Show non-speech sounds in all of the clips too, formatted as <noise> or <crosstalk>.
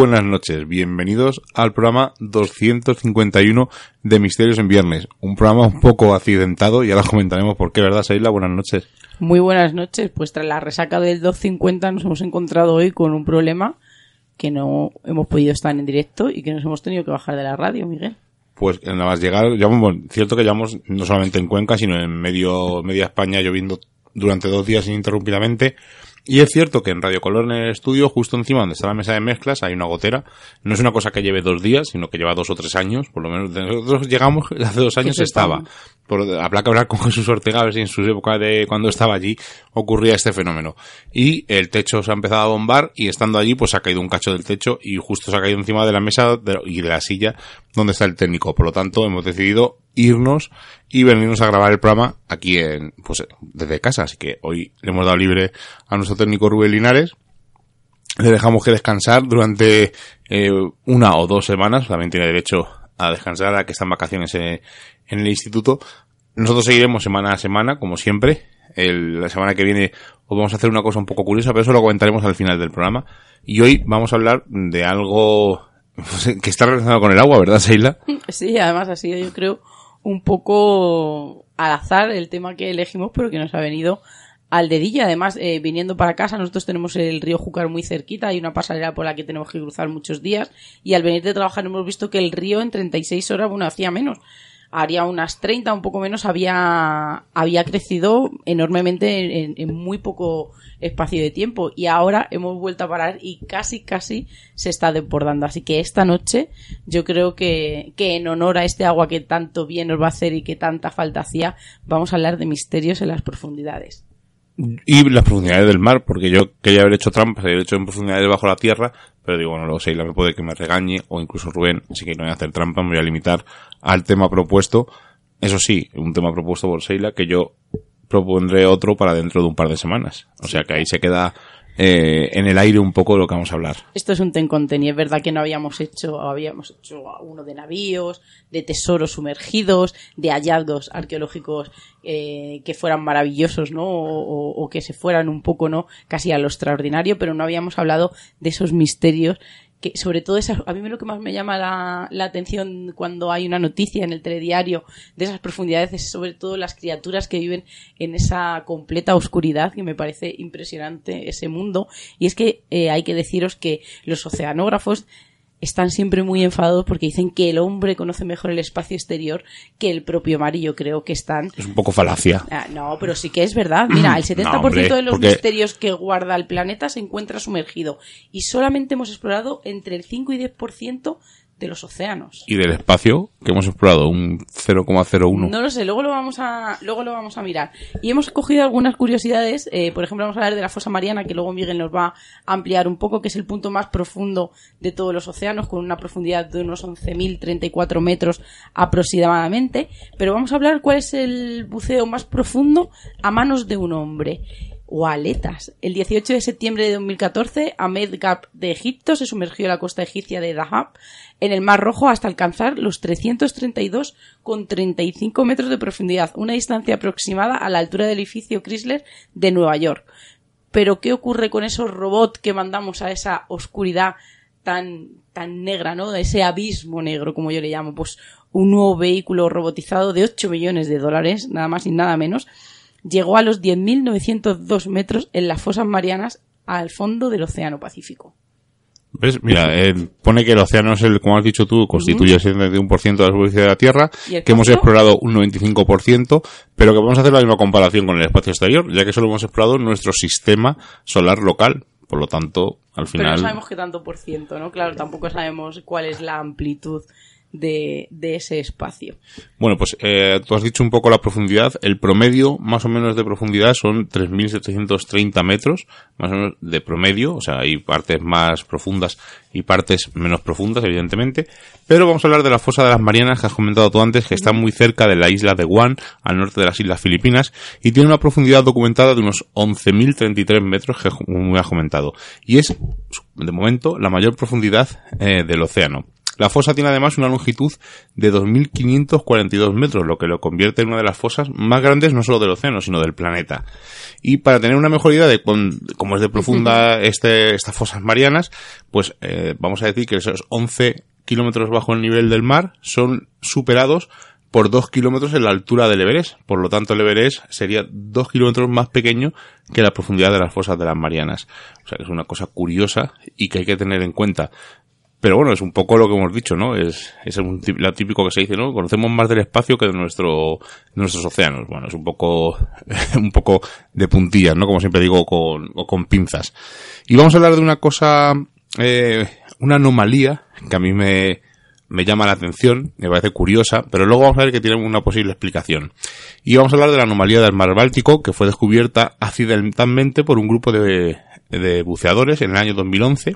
Buenas noches, bienvenidos al programa 251 de Misterios en Viernes. Un programa un poco accidentado y ahora comentaremos por qué, ¿verdad, Seila? Buenas noches. Muy buenas noches. Pues tras la resaca del 250 nos hemos encontrado hoy con un problema que no hemos podido estar en directo y que nos hemos tenido que bajar de la radio, Miguel. Pues nada más llegar, llevamos, cierto que llevamos no solamente en Cuenca, sino en medio, media España lloviendo durante dos días ininterrumpidamente. Y es cierto que en Radio Color en el estudio, justo encima donde está la mesa de mezclas, hay una gotera. No es una cosa que lleve dos días, sino que lleva dos o tres años. Por lo menos nosotros llegamos, <laughs> hace dos años estaba. Por, habrá que hablar con Jesús Ortega a ver si en su época de cuando estaba allí ocurría este fenómeno. Y el techo se ha empezado a bombar y estando allí pues ha caído un cacho del techo y justo se ha caído encima de la mesa de- y de la silla donde está el técnico. Por lo tanto hemos decidido irnos y venirnos a grabar el programa aquí en, pues desde casa. Así que hoy le hemos dado libre a nuestro técnico Rubén Linares. Le dejamos que descansar durante eh, una o dos semanas. También tiene derecho a descansar a que está en vacaciones eh, en el instituto. Nosotros seguiremos semana a semana, como siempre. El- la semana que viene os vamos a hacer una cosa un poco curiosa, pero eso lo comentaremos al final del programa. Y hoy vamos a hablar de algo pues, que está relacionado con el agua, ¿verdad, Seila? <laughs> Sí, además ha sido yo creo un poco al azar el tema que elegimos, pero que nos ha venido al dedillo. Además, eh, viniendo para casa, nosotros tenemos el río Júcar muy cerquita, hay una pasarela por la que tenemos que cruzar muchos días, y al venir de trabajar hemos visto que el río en 36 horas, bueno, hacía menos. Haría unas 30, un poco menos, había, había crecido enormemente en, en muy poco espacio de tiempo. Y ahora hemos vuelto a parar y casi, casi se está desbordando. Así que esta noche yo creo que, que en honor a este agua que tanto bien nos va a hacer y que tanta falta hacía, vamos a hablar de misterios en las profundidades. Y las profundidades del mar, porque yo quería haber hecho trampas, haber hecho en profundidades bajo la tierra, pero digo, bueno, luego Seila me puede que me regañe, o incluso Rubén, así que no voy a hacer trampa, me voy a limitar al tema propuesto. Eso sí, un tema propuesto por Seila, que yo propondré otro para dentro de un par de semanas. O sea que ahí se queda eh, en el aire un poco de lo que vamos a hablar. Esto es un tencon y es verdad que no habíamos hecho, habíamos hecho uno de navíos, de tesoros sumergidos, de hallazgos arqueológicos eh, que fueran maravillosos, ¿no? O, o- o que se fueran un poco, ¿no? Casi a lo extraordinario, pero no habíamos hablado de esos misterios que sobre todo esas, a mí lo que más me llama la, la atención cuando hay una noticia en el telediario de esas profundidades es sobre todo las criaturas que viven en esa completa oscuridad que me parece impresionante ese mundo. Y es que eh, hay que deciros que los oceanógrafos están siempre muy enfadados porque dicen que el hombre conoce mejor el espacio exterior que el propio mar y yo creo que están Es un poco falacia. Ah, no, pero sí que es verdad. Mira, el 70% <clears throat> No, hombre, de los porque- misterios que guarda el planeta se encuentra sumergido y solamente hemos explorado entre el 5 y 10% de los océanos. Y del espacio, que hemos explorado un 0,01. No lo sé, luego lo vamos a, luego lo vamos a mirar. Y hemos cogido algunas curiosidades, eh, por ejemplo, vamos a hablar de la fosa mariana, que luego Miguel nos va a ampliar un poco, que es el punto más profundo de todos los océanos, con una profundidad de unos 11.034 metros aproximadamente. Pero vamos a hablar cuál es el buceo más profundo a manos de un hombre o aletas. El 18 de septiembre de 2014, Ahmed Gab de Egipto se sumergió la costa egipcia de Dahab en el Mar Rojo hasta alcanzar los 332,35 metros de profundidad, una distancia aproximada a la altura del edificio Chrysler de Nueva York. Pero ¿qué ocurre con esos robots que mandamos a esa oscuridad tan, tan negra, ¿no? Ese abismo negro, como yo le llamo. Pues un nuevo vehículo robotizado de 8 millones de dólares, nada más y nada menos, llegó a los 10.902 metros en las fosas marianas al fondo del Océano Pacífico. ¿Ves? Mira, eh, pone que el océano es el, como has dicho tú, constituye el 71% de la superficie de la Tierra, que hemos explorado un 95%, pero que vamos a hacer la misma comparación con el espacio exterior, ya que solo hemos explorado nuestro sistema solar local. Por lo tanto, al final. Pero no sabemos qué tanto por ciento, ¿no? Claro, tampoco sabemos cuál es la amplitud de, de ese espacio. Bueno, pues eh, tú has dicho un poco la profundidad. El promedio, más o menos, de profundidad son 3.730 metros, más o menos de promedio. O sea, hay partes más profundas y partes menos profundas, evidentemente. Pero vamos a hablar de la fosa de las Marianas que has comentado tú antes, que está muy cerca de la isla de Guam, al norte de las Islas Filipinas, y tiene una profundidad documentada de unos 11.033 metros, que me has comentado. Y es, de momento, la mayor profundidad eh, del océano. La fosa tiene además una longitud de 2.542 metros, lo que lo convierte en una de las fosas más grandes no solo del océano, sino del planeta. Y para tener una mejor idea de cómo es de profunda <laughs> este, estas fosas marianas, pues eh, vamos a decir que esos 11 kilómetros bajo el nivel del mar son superados por 2 kilómetros en la altura del Everest. Por lo tanto, el Everest sería 2 kilómetros más pequeño que la profundidad de las fosas de las Marianas. O sea que es una cosa curiosa y que hay que tener en cuenta. Pero bueno, es un poco lo que hemos dicho, ¿no? Es, es un, lo típico que se dice, ¿no? Conocemos más del espacio que de nuestro, nuestros océanos. Bueno, es un poco, <laughs> un poco de puntillas, ¿no? Como siempre digo, con, o con pinzas. Y vamos a hablar de una cosa, eh, una anomalía que a mí me, me llama la atención, me parece curiosa, pero luego vamos a ver que tiene una posible explicación. Y vamos a hablar de la anomalía del mar Báltico, que fue descubierta accidentalmente por un grupo de, de buceadores en el año 2011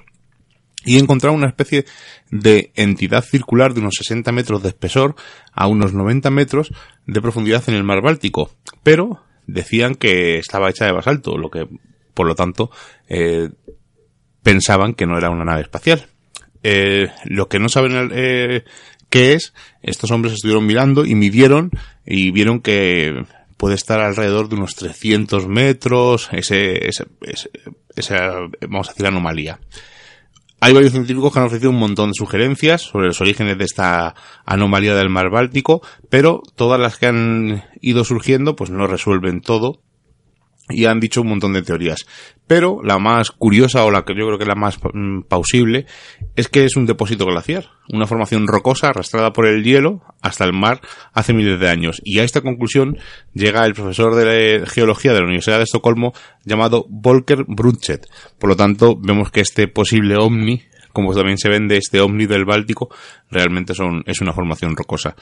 y encontraron una especie de entidad circular de unos 60 metros de espesor a unos 90 metros de profundidad en el mar Báltico, pero decían que estaba hecha de basalto, lo que, por lo tanto, eh, pensaban que no era una nave espacial. Eh, lo que no saben eh, qué es, estos hombres estuvieron mirando y midieron y vieron que puede estar alrededor de unos 300 metros, ese, ese, ese, esa, vamos a decir, anomalía. Hay varios científicos que han ofrecido un montón de sugerencias sobre los orígenes de esta anomalía del mar Báltico, pero todas las que han ido surgiendo pues no resuelven todo y han dicho un montón de teorías. Pero la más curiosa o la que yo creo que es la más mm, plausible es que es un depósito glaciar, una formación rocosa arrastrada por el hielo hasta el mar hace miles de años. Y a esta conclusión llega el profesor de geología de la Universidad de Estocolmo llamado Volker Brunchett. Por lo tanto, vemos que este posible ovni, como también se vende este ovni del Báltico, realmente son, es una formación rocosa.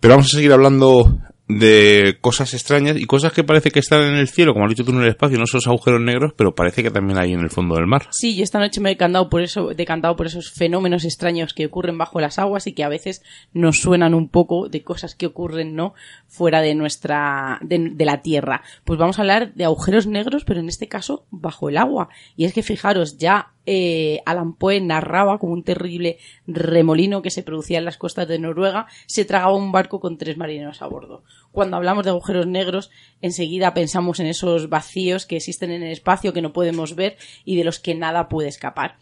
Pero vamos a seguir hablando de cosas extrañas y cosas que parece que están en el cielo, como has dicho tú en el espacio, no esos agujeros negros, pero parece que también hay en el fondo del mar. Sí, y esta noche me he decantado por eso, decantado por esos fenómenos extraños que ocurren bajo las aguas y que a veces nos suenan un poco de cosas que ocurren, ¿no? Fuera de nuestra, de, la Tierra. Pues vamos a hablar de agujeros negros, pero en este caso bajo el agua. Y es que fijaros, ya eh, Alan Poe narraba como un terrible remolino que se producía en las costas de Noruega, se tragaba un barco con tres marineros a bordo. Cuando hablamos de agujeros negros, enseguida pensamos en esos vacíos que existen en el espacio que no podemos ver y de los que nada puede escapar.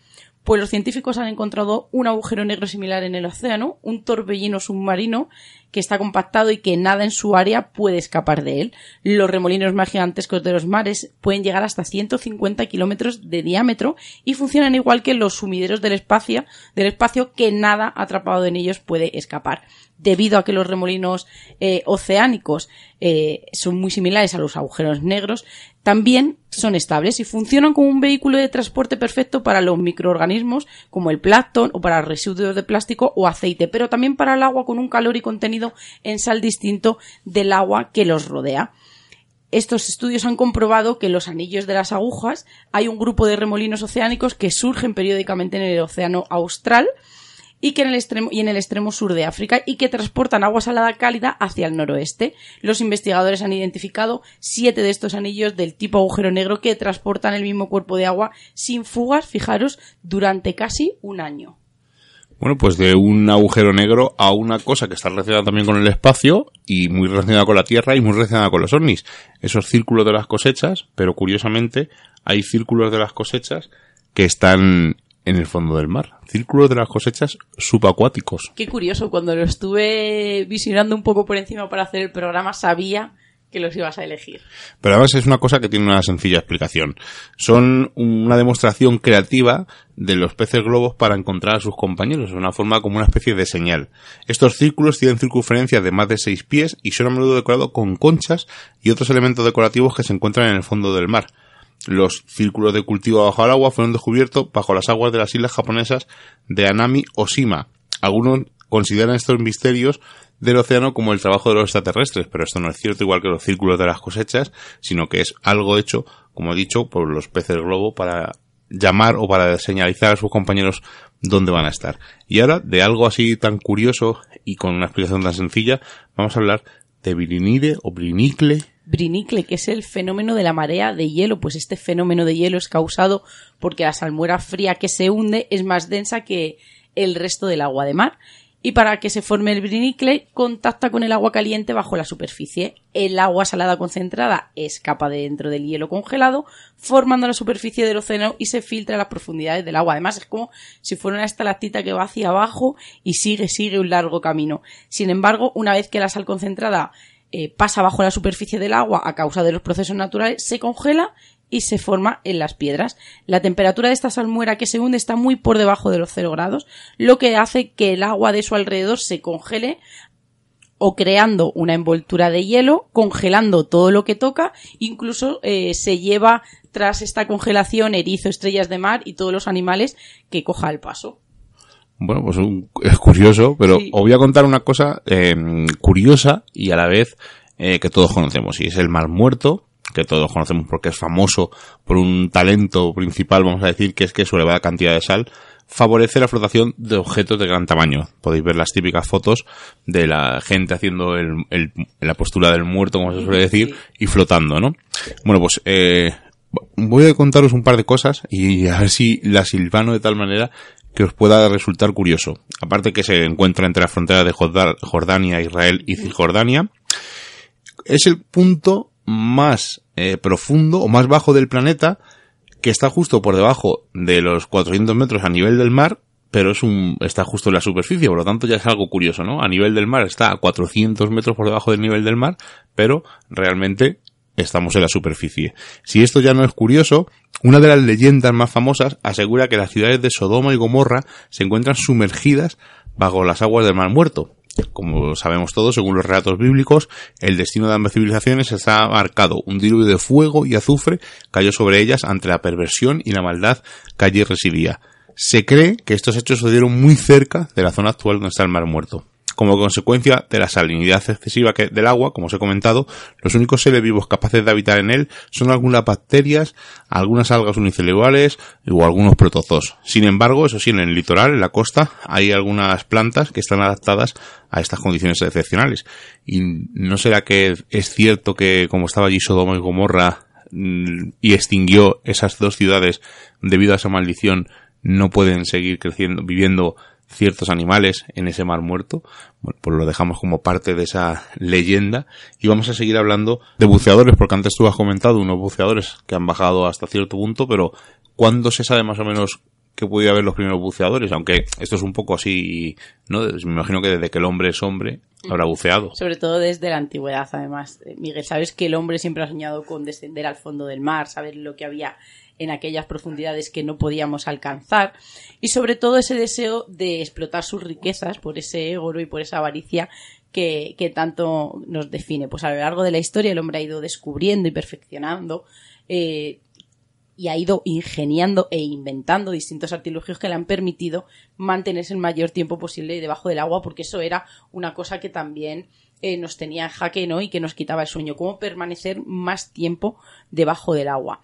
Pues los científicos han encontrado un agujero negro similar en el océano, un torbellino submarino que está compactado y que nada en su área puede escapar de él. Los remolinos más gigantescos de los mares pueden llegar hasta 150 kilómetros de diámetro y funcionan igual que los sumideros del espacio, del espacio que nada atrapado en ellos puede escapar debido a que los remolinos eh, oceánicos eh, son muy similares a los agujeros negros, también son estables y funcionan como un vehículo de transporte perfecto para los microorganismos como el plancton o para residuos de plástico o aceite, pero también para el agua con un calor y contenido en sal distinto del agua que los rodea. Estos estudios han comprobado que en los anillos de las agujas hay un grupo de remolinos oceánicos que surgen periódicamente en el océano austral y que en el extremo y en el extremo sur de África y que transportan agua salada cálida hacia el noroeste. Los investigadores han identificado siete de estos anillos del tipo agujero negro que transportan el mismo cuerpo de agua sin fugas, fijaros, durante casi un año. Bueno, pues de un agujero negro a una cosa que está relacionada también con el espacio y muy relacionada con la Tierra y muy relacionada con los ovnis. Esos círculos de las cosechas, pero curiosamente hay círculos de las cosechas que están en el fondo del mar. Círculos de las cosechas subacuáticos. Qué curioso, cuando lo estuve visionando un poco por encima para hacer el programa sabía que los ibas a elegir. Pero además es una cosa que tiene una sencilla explicación. Son una demostración creativa de los peces globos para encontrar a sus compañeros, de una forma como una especie de señal. Estos círculos tienen circunferencias de más de 6 pies y son a menudo decorados con conchas y otros elementos decorativos que se encuentran en el fondo del mar. Los círculos de cultivo bajo el agua fueron descubiertos bajo las aguas de las islas japonesas de Anami o Shima. Algunos consideran estos misterios del océano como el trabajo de los extraterrestres, pero esto no es cierto igual que los círculos de las cosechas, sino que es algo hecho, como he dicho, por los peces globo para llamar o para señalizar a sus compañeros dónde van a estar. Y ahora, de algo así tan curioso y con una explicación tan sencilla, vamos a hablar de Brinide o Brinicle Brinicle, que es el fenómeno de la marea de hielo, pues este fenómeno de hielo es causado porque la salmuera fría que se hunde es más densa que el resto del agua de mar. Y para que se forme el brinicle, contacta con el agua caliente bajo la superficie. El agua salada concentrada escapa de dentro del hielo congelado, formando la superficie del océano y se filtra a las profundidades del agua. Además, es como si fuera una estalactita que va hacia abajo y sigue, sigue un largo camino. Sin embargo, una vez que la sal concentrada eh, pasa bajo la superficie del agua a causa de los procesos naturales, se congela y se forma en las piedras. La temperatura de esta salmuera que se hunde está muy por debajo de los 0 grados, lo que hace que el agua de su alrededor se congele o creando una envoltura de hielo, congelando todo lo que toca, incluso eh, se lleva tras esta congelación erizo, estrellas de mar y todos los animales que coja el paso. Bueno, pues es curioso, pero os voy a contar una cosa eh, curiosa y a la vez eh, que todos conocemos, y es el mar muerto, que todos conocemos porque es famoso por un talento principal, vamos a decir, que es que su elevada cantidad de sal favorece la flotación de objetos de gran tamaño. Podéis ver las típicas fotos de la gente haciendo el, la postura del muerto, como se suele decir, y flotando, ¿no? Bueno, pues eh, voy a contaros un par de cosas y a ver si la silvano de tal manera que os pueda resultar curioso. Aparte que se encuentra entre la frontera de Jordania, Israel y Cisjordania, es el punto más eh, profundo o más bajo del planeta que está justo por debajo de los 400 metros a nivel del mar, pero es un, está justo en la superficie, por lo tanto ya es algo curioso, ¿no? A nivel del mar está a 400 metros por debajo del nivel del mar, pero realmente estamos en la superficie. Si esto ya no es curioso, una de las leyendas más famosas asegura que las ciudades de Sodoma y Gomorra se encuentran sumergidas bajo las aguas del Mar Muerto. Como sabemos todos, según los relatos bíblicos, el destino de ambas civilizaciones está marcado. Un diluvio de fuego y azufre cayó sobre ellas ante la perversión y la maldad que allí residía. Se cree que estos hechos sucedieron muy cerca de la zona actual donde está el Mar Muerto. Como consecuencia de la salinidad excesiva del agua, como os he comentado, los únicos seres vivos capaces de habitar en él son algunas bacterias, algunas algas unicelulares o algunos protozoos. Sin embargo, eso sí, en el litoral, en la costa, hay algunas plantas que están adaptadas a estas condiciones excepcionales. Y no será que es cierto que como estaba allí Sodoma y Gomorra mm, y extinguió esas dos ciudades debido a esa maldición, no pueden seguir creciendo, viviendo ciertos animales en ese mar muerto. Bueno, pues lo dejamos como parte de esa leyenda y vamos a seguir hablando de buceadores, porque antes tú has comentado unos buceadores que han bajado hasta cierto punto, pero ¿cuándo se sabe más o menos que podía haber los primeros buceadores? Aunque esto es un poco así, ¿no? Me imagino que desde que el hombre es hombre habrá buceado. Sobre todo desde la antigüedad, además. Miguel, sabes que el hombre siempre ha soñado con descender al fondo del mar, saber lo que había en aquellas profundidades que no podíamos alcanzar y sobre todo ese deseo de explotar sus riquezas por ese oro y por esa avaricia que, que tanto nos define. Pues a lo largo de la historia el hombre ha ido descubriendo y perfeccionando eh, y ha ido ingeniando e inventando distintos artilugios que le han permitido mantenerse el mayor tiempo posible debajo del agua, porque eso era una cosa que también eh, nos tenía en jaque ¿no? y que nos quitaba el sueño, cómo permanecer más tiempo debajo del agua.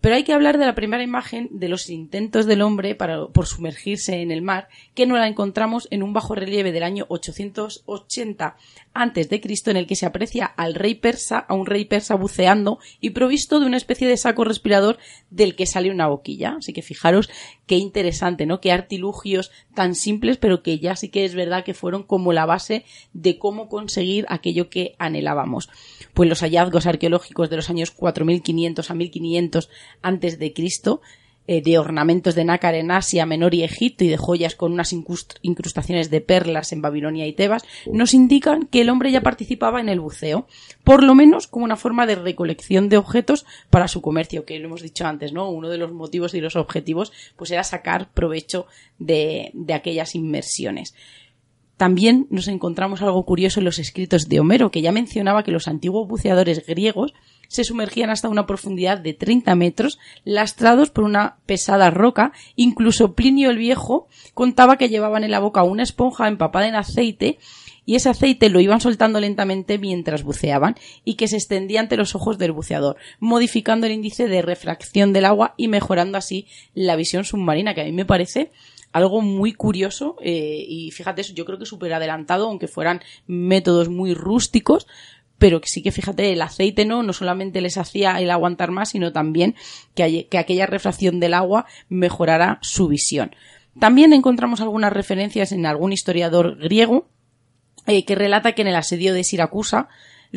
Pero hay que hablar de la primera imagen de los intentos del hombre para, por sumergirse en el mar, que no la encontramos en un bajo relieve del año 880 antes de Cristo, en el que se aprecia al rey persa, a un rey persa buceando y provisto de una especie de saco respirador del que sale una boquilla. Así que fijaros qué interesante, ¿no? Qué artilugios tan simples, pero que ya sí que es verdad que fueron como la base de cómo conseguir aquello que anhelábamos. Pues los hallazgos arqueológicos de los años 4500 a 1500 antes de Cristo, eh, de ornamentos de nácar en Asia Menor y Egipto y de joyas con unas incrustaciones de perlas en Babilonia y Tebas, nos indican que el hombre ya participaba en el buceo, por lo menos como una forma de recolección de objetos para su comercio, que lo hemos dicho antes, ¿no? Uno de los motivos y los objetivos, pues era sacar provecho de, de aquellas inmersiones. También nos encontramos algo curioso en los escritos de Homero, que ya mencionaba que los antiguos buceadores griegos se sumergían hasta una profundidad de 30 metros, lastrados por una pesada roca. Incluso Plinio el Viejo contaba que llevaban en la boca una esponja empapada en aceite y ese aceite lo iban soltando lentamente mientras buceaban y que se extendía ante los ojos del buceador, modificando el índice de refracción del agua y mejorando así la visión submarina, que a mí me parece algo muy curioso eh, y fíjate, yo creo que súper adelantado, aunque fueran métodos muy rústicos, pero que sí que fíjate, el aceite no, no solamente les hacía el aguantar más, sino también que, que aquella refracción del agua mejorara su visión. También encontramos algunas referencias en algún historiador griego eh, que relata que en el asedio de Siracusa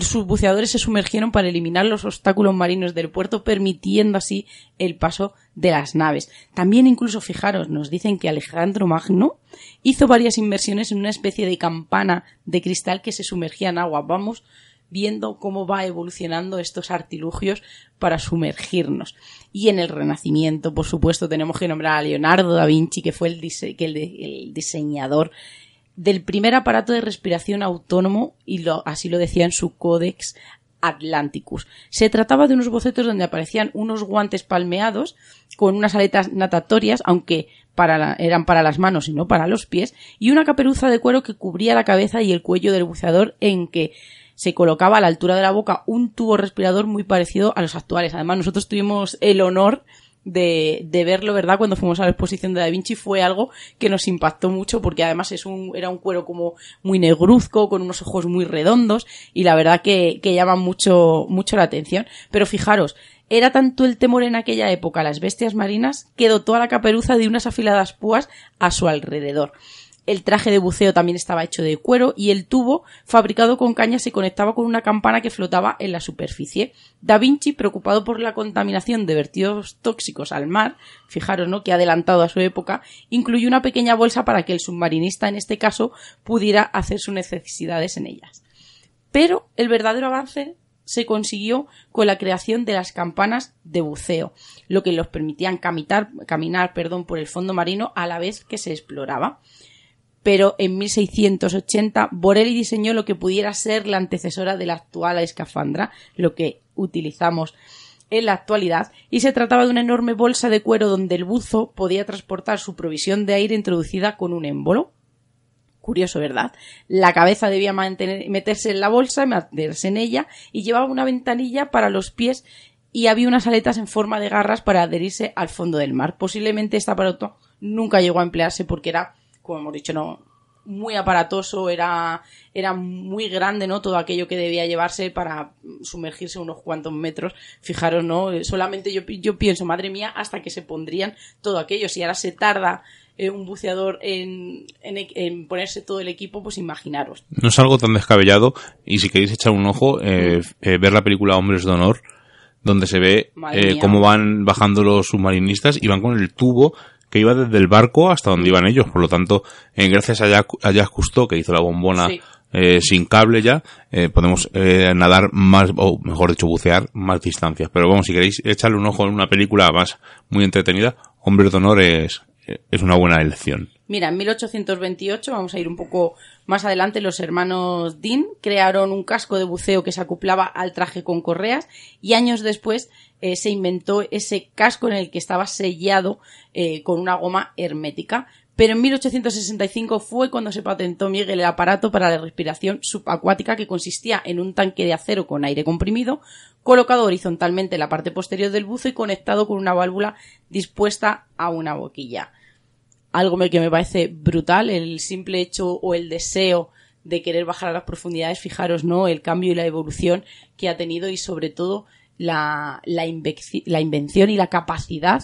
sus buceadores se sumergieron para eliminar los obstáculos marinos del puerto, permitiendo así el paso de las naves. También incluso, fijaros, nos dicen que Alejandro Magno hizo varias inversiones en una especie de campana de cristal que se sumergía en agua. Vamos viendo cómo va evolucionando estos artilugios para sumergirnos. Y en el Renacimiento, por supuesto, tenemos que nombrar a Leonardo da Vinci, que fue el, el diseñador del primer aparato de respiración autónomo y lo, así lo decía en su Codex Atlanticus. Se trataba de unos bocetos donde aparecían unos guantes palmeados con unas aletas natatorias, aunque eran para las manos y no para los pies, y una caperuza de cuero que cubría la cabeza y el cuello del buceador en que se colocaba a la altura de la boca un tubo respirador muy parecido a los actuales. Además, nosotros tuvimos el honor de, de, verlo, ¿verdad? Cuando fuimos a la exposición de Da Vinci fue algo que nos impactó mucho porque además es un, era un cuero como muy negruzco, con unos ojos muy redondos y la verdad que, que llama mucho, mucho la atención. Pero fijaros, era tanto el temor en aquella época a las bestias marinas que dotó a la caperuza de unas afiladas púas a su alrededor. El traje de buceo también estaba hecho de cuero y el tubo, fabricado con caña, se conectaba con una campana que flotaba en la superficie. Da Vinci, preocupado por la contaminación de vertidos tóxicos al mar, fijaros, ¿no? que adelantado a su época, incluyó una pequeña bolsa para que el submarinista, en este caso, pudiera hacer sus necesidades en ellas. Pero el verdadero avance se consiguió con la creación de las campanas de buceo, lo que los permitían caminar, caminar perdón, por el fondo marino a la vez que se exploraba pero en 1680 Borelli diseñó lo que pudiera ser la antecesora de la actual escafandra, lo que utilizamos en la actualidad, y se trataba de una enorme bolsa de cuero donde el buzo podía transportar su provisión de aire introducida con un émbolo. Curioso, ¿verdad? La cabeza debía meterse en la bolsa, meterse en ella, y llevaba una ventanilla para los pies y había unas aletas en forma de garras para adherirse al fondo del mar. Posiblemente este aparato nunca llegó a emplearse porque era como hemos dicho, no muy aparatoso, era, era muy grande, ¿no? Todo aquello que debía llevarse para sumergirse unos cuantos metros. Fijaros, ¿no? Solamente yo, yo pienso, madre mía, hasta que se pondrían todo aquello. Si ahora se tarda eh, un buceador en, en, ponerse todo el equipo, pues imaginaros. No es algo tan descabellado y si queréis echar un ojo, eh, eh, ver la película Hombres de Honor, donde se ve cómo van bajando los submarinistas y van con el tubo que iba desde el barco hasta donde iban ellos. Por lo tanto, en gracias a Jacques, Cousteau, que hizo la bombona eh, sin cable ya, eh, podemos eh, nadar más, o mejor dicho, bucear más distancias. Pero vamos, si queréis echarle un ojo en una película más muy entretenida, Hombres de Honor es, es una buena elección. Mira, en 1828, vamos a ir un poco más adelante, los hermanos Dean crearon un casco de buceo que se acoplaba al traje con correas y años después eh, se inventó ese casco en el que estaba sellado eh, con una goma hermética. Pero en 1865 fue cuando se patentó Miguel el aparato para la respiración subacuática que consistía en un tanque de acero con aire comprimido colocado horizontalmente en la parte posterior del buzo y conectado con una válvula dispuesta a una boquilla. Algo que me parece brutal, el simple hecho o el deseo de querer bajar a las profundidades, fijaros, ¿no? El cambio y la evolución que ha tenido y sobre todo la, la, la invención y la capacidad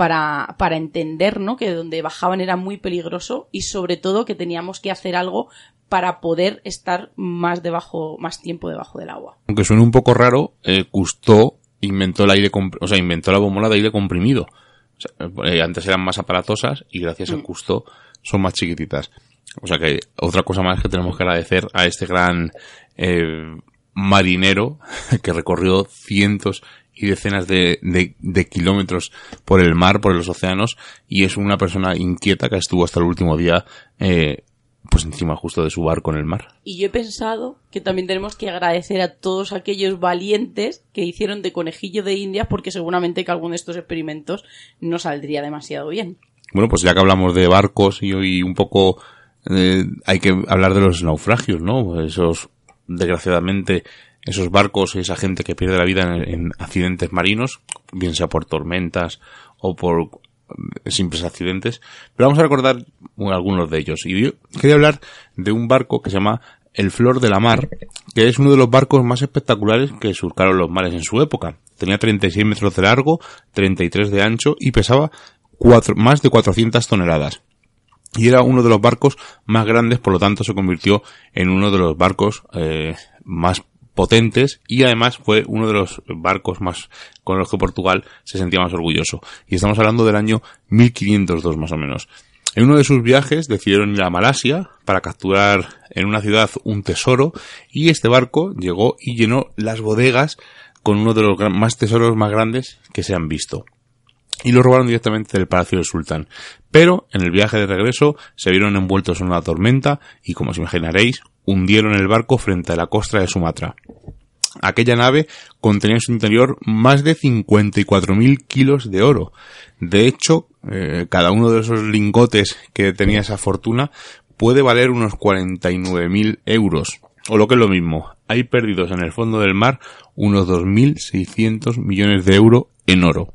para, para entender ¿no? que donde bajaban era muy peligroso y sobre todo que teníamos que hacer algo para poder estar más debajo, más tiempo debajo del agua. Aunque suene un poco raro, eh, inventó el aire, o sea, inventó la bombola de aire comprimido. Eh, antes eran más aparatosas y gracias a mm. Cousteau son más chiquititas. O sea que otra cosa más que tenemos que agradecer a este gran eh, marinero <laughs> que recorrió cientos y decenas de, de, kilómetros por el mar, por los océanos, y es una persona inquieta que estuvo hasta el último día eh, pues encima justo de su barco en el mar. Y yo he pensado que también tenemos que agradecer a todos aquellos valientes que hicieron de conejillo de India porque seguramente que alguno de estos experimentos no saldría demasiado bien. Bueno, pues ya que hablamos de barcos y hoy un poco eh, hay que hablar de los naufragios, ¿no? Esos, desgraciadamente, esos barcos y esa gente que pierde la vida en, accidentes marinos, bien sea por tormentas o por simples accidentes, pero vamos a recordar algunos de ellos. Y yo quería hablar de un barco que se llama el Flor de la Mar, que es uno de los barcos más espectaculares que surcaron los mares en su época. Tenía 36 metros de largo, 33 de ancho y pesaba más de 400 toneladas. Y era uno de los barcos más grandes, por lo tanto se convirtió en uno de los barcos eh, más potentes y además fue uno de los barcos más con los que Portugal se sentía más orgulloso. Y estamos hablando del año 1502 más o menos. En uno de sus viajes decidieron ir a Malasia para capturar en una ciudad un tesoro y este barco llegó y llenó las bodegas con uno de los más tesoros más grandes que se han visto. Y lo robaron directamente del palacio del sultán. Pero en el viaje de regreso se vieron envueltos en una tormenta y como os imaginaréis hundieron el barco frente a la costa de Sumatra. Aquella nave contenía en su interior más de 54.000 kilos de oro. De hecho, eh, cada uno de esos lingotes que tenía esa fortuna puede valer unos 49.000 euros. O lo que es lo mismo, hay perdidos en el fondo del mar unos 2.600 millones de euros en oro.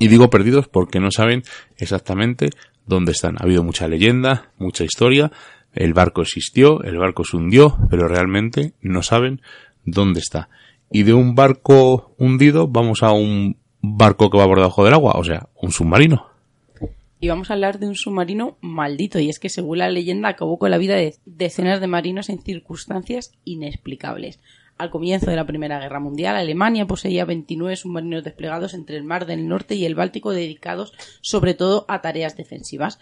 Y digo perdidos porque no saben exactamente dónde están. Ha habido mucha leyenda, mucha historia, el barco existió, el barco se hundió, pero realmente no saben dónde está. Y de un barco hundido vamos a un barco que va por debajo del agua, o sea, un submarino. Y vamos a hablar de un submarino maldito, y es que según la leyenda acabó con la vida de decenas de marinos en circunstancias inexplicables. Al comienzo de la Primera Guerra Mundial, Alemania poseía 29 submarinos desplegados entre el Mar del Norte y el Báltico dedicados sobre todo a tareas defensivas.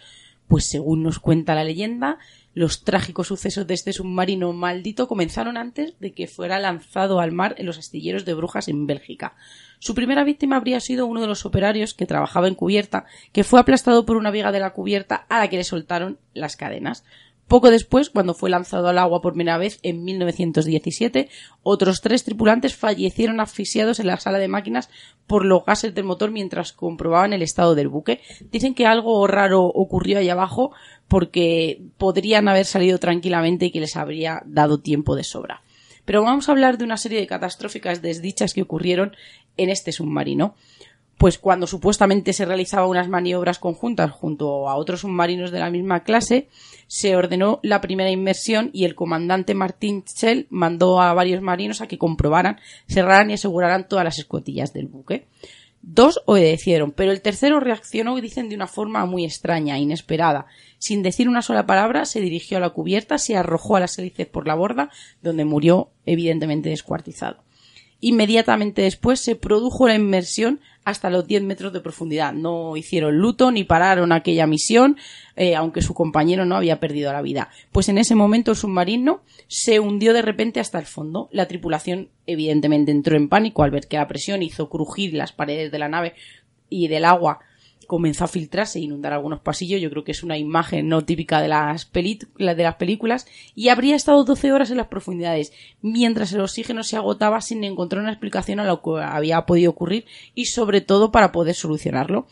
Pues según nos cuenta la leyenda, los trágicos sucesos de este submarino maldito comenzaron antes de que fuera lanzado al mar en los astilleros de Brujas en Bélgica. Su primera víctima habría sido uno de los operarios que trabajaba en cubierta, que fue aplastado por una viga de la cubierta a la que le soltaron las cadenas. Poco después, cuando fue lanzado al agua por primera vez en 1917, otros tres tripulantes fallecieron asfixiados en la sala de máquinas por los gases del motor mientras comprobaban el estado del buque. Dicen que algo raro ocurrió ahí abajo porque podrían haber salido tranquilamente y que les habría dado tiempo de sobra. Pero vamos a hablar de una serie de catastróficas desdichas que ocurrieron en este submarino pues cuando supuestamente se realizaban unas maniobras conjuntas junto a otros submarinos de la misma clase, se ordenó la primera inmersión y el comandante Martín Schell mandó a varios marinos a que comprobaran, cerraran y aseguraran todas las escotillas del buque. Dos obedecieron, pero el tercero reaccionó, dicen, de una forma muy extraña, inesperada. Sin decir una sola palabra, se dirigió a la cubierta, se arrojó a las hélices por la borda, donde murió evidentemente descuartizado. Inmediatamente después se produjo la inmersión hasta los 10 metros de profundidad. No hicieron luto ni pararon aquella misión, eh, aunque su compañero no había perdido la vida. Pues en ese momento el submarino se hundió de repente hasta el fondo. La tripulación evidentemente entró en pánico al ver que la presión hizo crujir las paredes de la nave y del agua comenzó a filtrarse e inundar algunos pasillos. Yo creo que es una imagen no típica de las, de las películas. Y habría estado 12 horas en las profundidades, mientras el oxígeno se agotaba sin encontrar una explicación a lo que había podido ocurrir y sobre todo para poder solucionarlo.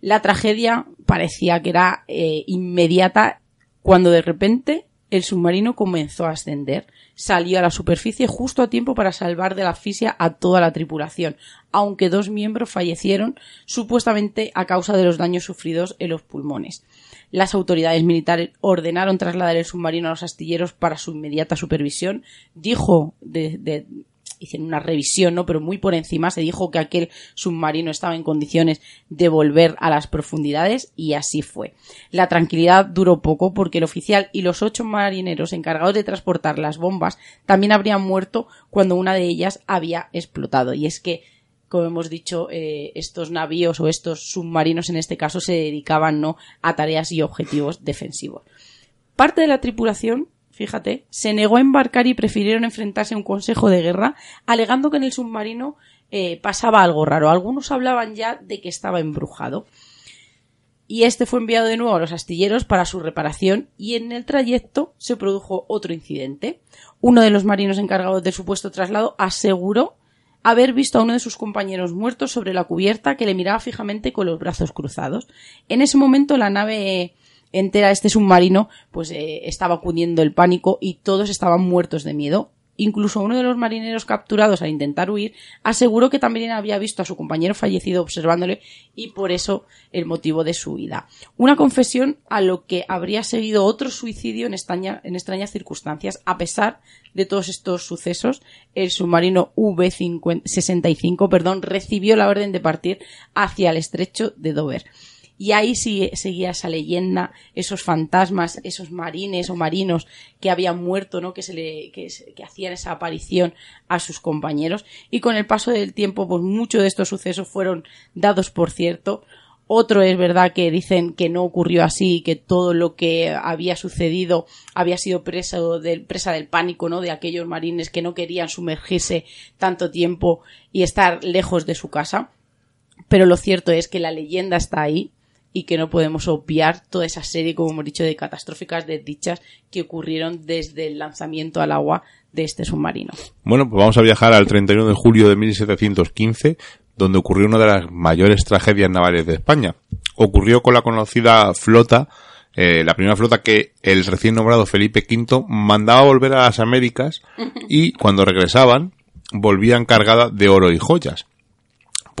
La tragedia parecía que era eh, inmediata cuando de repente el submarino comenzó a ascender. Salió a la superficie justo a tiempo para salvar de la asfixia a toda la tripulación, aunque dos miembros fallecieron supuestamente a causa de los daños sufridos en los pulmones. Las autoridades militares ordenaron trasladar el submarino a los astilleros para su inmediata supervisión. Dijo de, hicieron una revisión, ¿no? Pero muy por encima se dijo que aquel submarino estaba en condiciones de volver a las profundidades y así fue. La tranquilidad duró poco porque el oficial y los ocho marineros encargados de transportar las bombas también habrían muerto cuando una de ellas había explotado. Y es que como hemos dicho, eh, estos navíos o estos submarinos en este caso se dedicaban no a tareas y objetivos defensivos. Parte de la tripulación fíjate, se negó a embarcar y prefirieron enfrentarse a un consejo de guerra, alegando que en el submarino eh, pasaba algo raro. Algunos hablaban ya de que estaba embrujado. Y este fue enviado de nuevo a los astilleros para su reparación y en el trayecto se produjo otro incidente. Uno de los marinos encargados del supuesto traslado aseguró haber visto a uno de sus compañeros muertos sobre la cubierta que le miraba fijamente con los brazos cruzados. En ese momento la nave entera este submarino, pues eh, estaba cundiendo el pánico y todos estaban muertos de miedo. Incluso uno de los marineros capturados al intentar huir aseguró que también había visto a su compañero fallecido observándole y por eso el motivo de su huida. Una confesión a lo que habría seguido otro suicidio en, en extrañas circunstancias. A pesar de todos estos sucesos, el submarino V-65 perdón, recibió la orden de partir hacia el estrecho de Dover y ahí sí seguía esa leyenda, esos fantasmas, esos marines o marinos que habían muerto, ¿no? Que se le, que, hacían esa aparición a sus compañeros. Y con el paso del tiempo, pues muchos de estos sucesos fueron dados por cierto. Otro es verdad que dicen que no ocurrió así, que todo lo que había sucedido había sido presa del, presa del pánico, ¿no? De aquellos marines que no querían sumergirse tanto tiempo y estar lejos de su casa. Pero lo cierto es que la leyenda está ahí y que no podemos obviar toda esa serie, como hemos dicho, de catastróficas desdichas que ocurrieron desde el lanzamiento al agua de este submarino. Bueno, pues vamos a viajar al 31 de julio de 1715, donde ocurrió una de las mayores tragedias navales de España. Ocurrió con la conocida flota, eh, la primera flota que el recién nombrado Felipe V mandaba volver a las Américas <laughs> y cuando regresaban volvían cargada de oro y joyas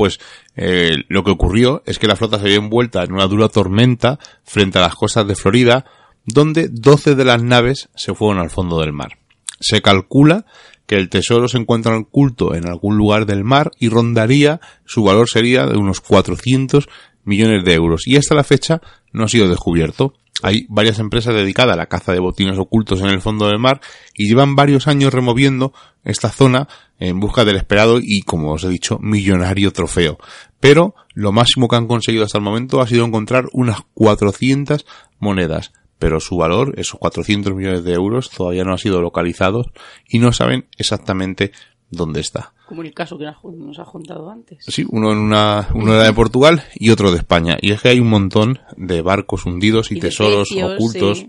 pues eh, lo que ocurrió es que la flota se vio envuelta en una dura tormenta frente a las costas de Florida, donde 12 de las naves se fueron al fondo del mar. Se calcula que el tesoro se encuentra oculto en algún lugar del mar y rondaría, su valor sería de unos 400 millones de euros. Y hasta la fecha no ha sido descubierto. Hay varias empresas dedicadas a la caza de botines ocultos en el fondo del mar y llevan varios años removiendo esta zona en busca del esperado y, como os he dicho, millonario trofeo. Pero lo máximo que han conseguido hasta el momento ha sido encontrar unas 400 monedas. Pero su valor, esos 400 millones de euros, todavía no ha sido localizado y no saben exactamente dónde está. Como el caso que nos ha juntado antes. Sí, uno en una, uno era de Portugal y otro de España. Y es que hay un montón de barcos hundidos y, tesoros ocultos.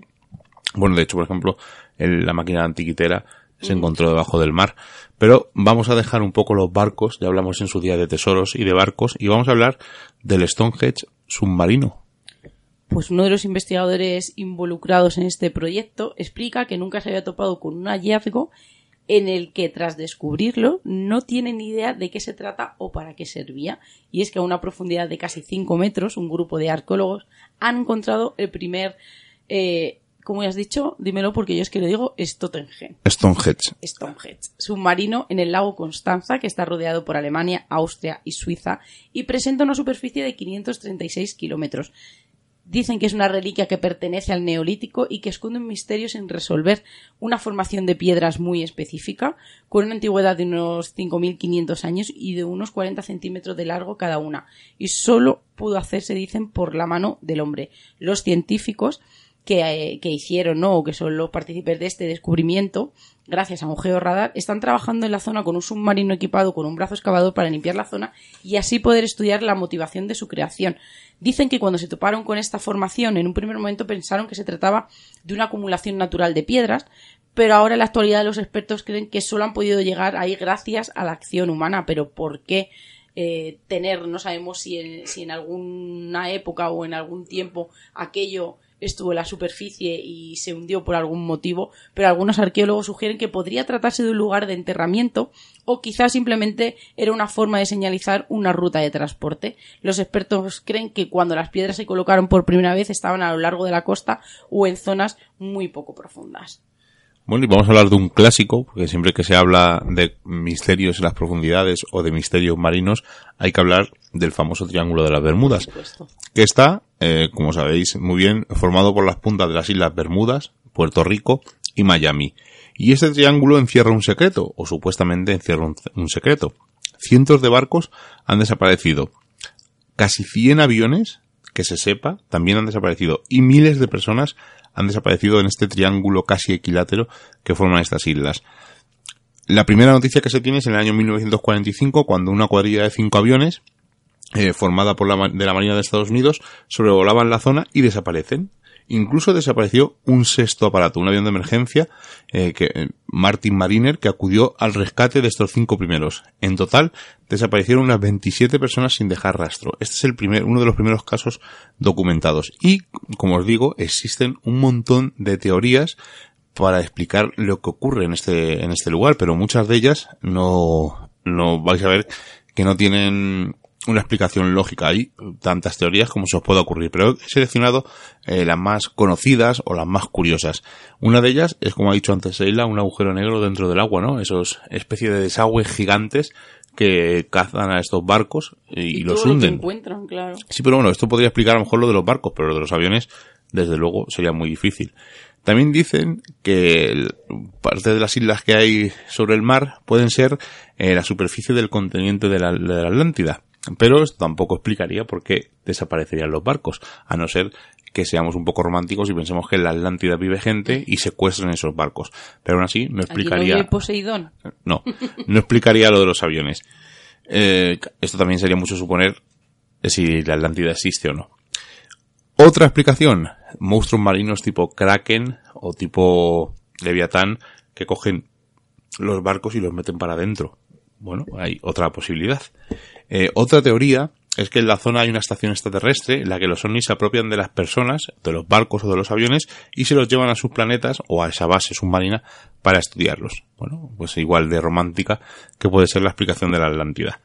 Bueno, de hecho, por ejemplo, la máquina antiquitera se mm. encontró debajo del mar. Pero vamos a dejar un poco los barcos, ya hablamos en su día de tesoros y de barcos, y vamos a hablar del Stonehenge submarino. Pues uno de los investigadores involucrados en este proyecto explica que nunca se había topado con un hallazgo en el que tras descubrirlo no tienen idea de qué se trata o para qué servía. Y es que a una profundidad de casi 5 metros, un grupo de arqueólogos han encontrado el primer, eh, como ya has dicho, dímelo porque yo es que lo digo, Stonehenge. Stonehenge. Stonehenge. Submarino en el lago Constanza, que está rodeado por Alemania, Austria y Suiza, y presenta una superficie de 536 kilómetros Dicen que es una reliquia que pertenece al neolítico y que esconde un misterio sin resolver, una formación de piedras muy específica, con una antigüedad de unos 5.500 años y de unos 40 centímetros de largo cada una, y solo pudo hacerse, dicen, por la mano del hombre. Los científicos que, que, hicieron, ¿no? O que son los partícipes de este descubrimiento, gracias a un georradar, están trabajando en la zona con un submarino equipado con un brazo excavador para limpiar la zona y así poder estudiar la motivación de su creación. Dicen que cuando se toparon con esta formación, en un primer momento pensaron que se trataba de una acumulación natural de piedras, pero ahora en la actualidad los expertos creen que solo han podido llegar ahí gracias a la acción humana. Pero ¿por qué? Eh, tener, no sabemos si en, si en alguna época o en algún tiempo aquello estuvo en la superficie y se hundió por algún motivo, pero algunos arqueólogos sugieren que podría tratarse de un lugar de enterramiento o quizás simplemente era una forma de señalizar una ruta de transporte. Los expertos creen que cuando las piedras se colocaron por primera vez estaban a lo largo de la costa o en zonas muy poco profundas. Bueno, y vamos a hablar de un clásico, porque siempre que se habla de misterios en las profundidades o de misterios marinos, hay que hablar del famoso Triángulo de las Bermudas, que está, eh, como sabéis muy bien, formado por las puntas de las Islas Bermudas, Puerto Rico y Miami. Y este triángulo encierra un secreto, o supuestamente encierra un, un secreto. Cientos de barcos han desaparecido. Casi 100 aviones, que se sepa, también han desaparecido. Y miles de personas han desaparecido en este triángulo casi equilátero que forman estas islas. La primera noticia que se tiene es en el año 1945, cuando una cuadrilla de cinco aviones, eh, formada por la, de la Marina de Estados Unidos, sobrevolaban la zona y desaparecen. Incluso desapareció un sexto aparato, un avión de emergencia, eh, que, eh, Martin Mariner, que acudió al rescate de estos cinco primeros. En total, desaparecieron unas 27 personas sin dejar rastro. Este es el primer, uno de los primeros casos documentados. Y, como os digo, existen un montón de teorías para explicar lo que ocurre en este, en este lugar, pero muchas de ellas no, no vais a ver que no tienen una explicación lógica. Hay tantas teorías como se os pueda ocurrir, pero he seleccionado eh, las más conocidas o las más curiosas. Una de ellas es, como ha dicho antes Sheila, un agujero negro dentro del agua, ¿no? Esos especie de desagües gigantes que cazan a estos barcos y, los hunden. encuentran, claro. Sí, pero bueno, esto podría explicar a lo mejor lo de los barcos, pero lo de los aviones, desde luego, sería muy difícil. También dicen que parte de las islas que hay sobre el mar pueden ser eh, la superficie del continente de la, de la Atlántida. Pero esto tampoco explicaría por qué desaparecerían los barcos, a no ser que seamos un poco románticos y pensemos que en la Atlántida vive gente y secuestran esos barcos. Pero aún así no explicaría. ¿Aquí no Poseidón? <laughs> No, no explicaría lo de los aviones. Eh, esto también sería mucho suponer si la Atlántida existe o no. Otra explicación, monstruos marinos tipo Kraken o tipo Leviatán que cogen los barcos y los meten para adentro. Bueno, hay otra posibilidad. Eh, otra teoría es que en la zona hay una estación extraterrestre en la que los ovnis se apropian de las personas, de los barcos o de los aviones y se los llevan a sus planetas o a esa base submarina para estudiarlos. Bueno, pues igual de romántica que puede ser la explicación de la Atlántida.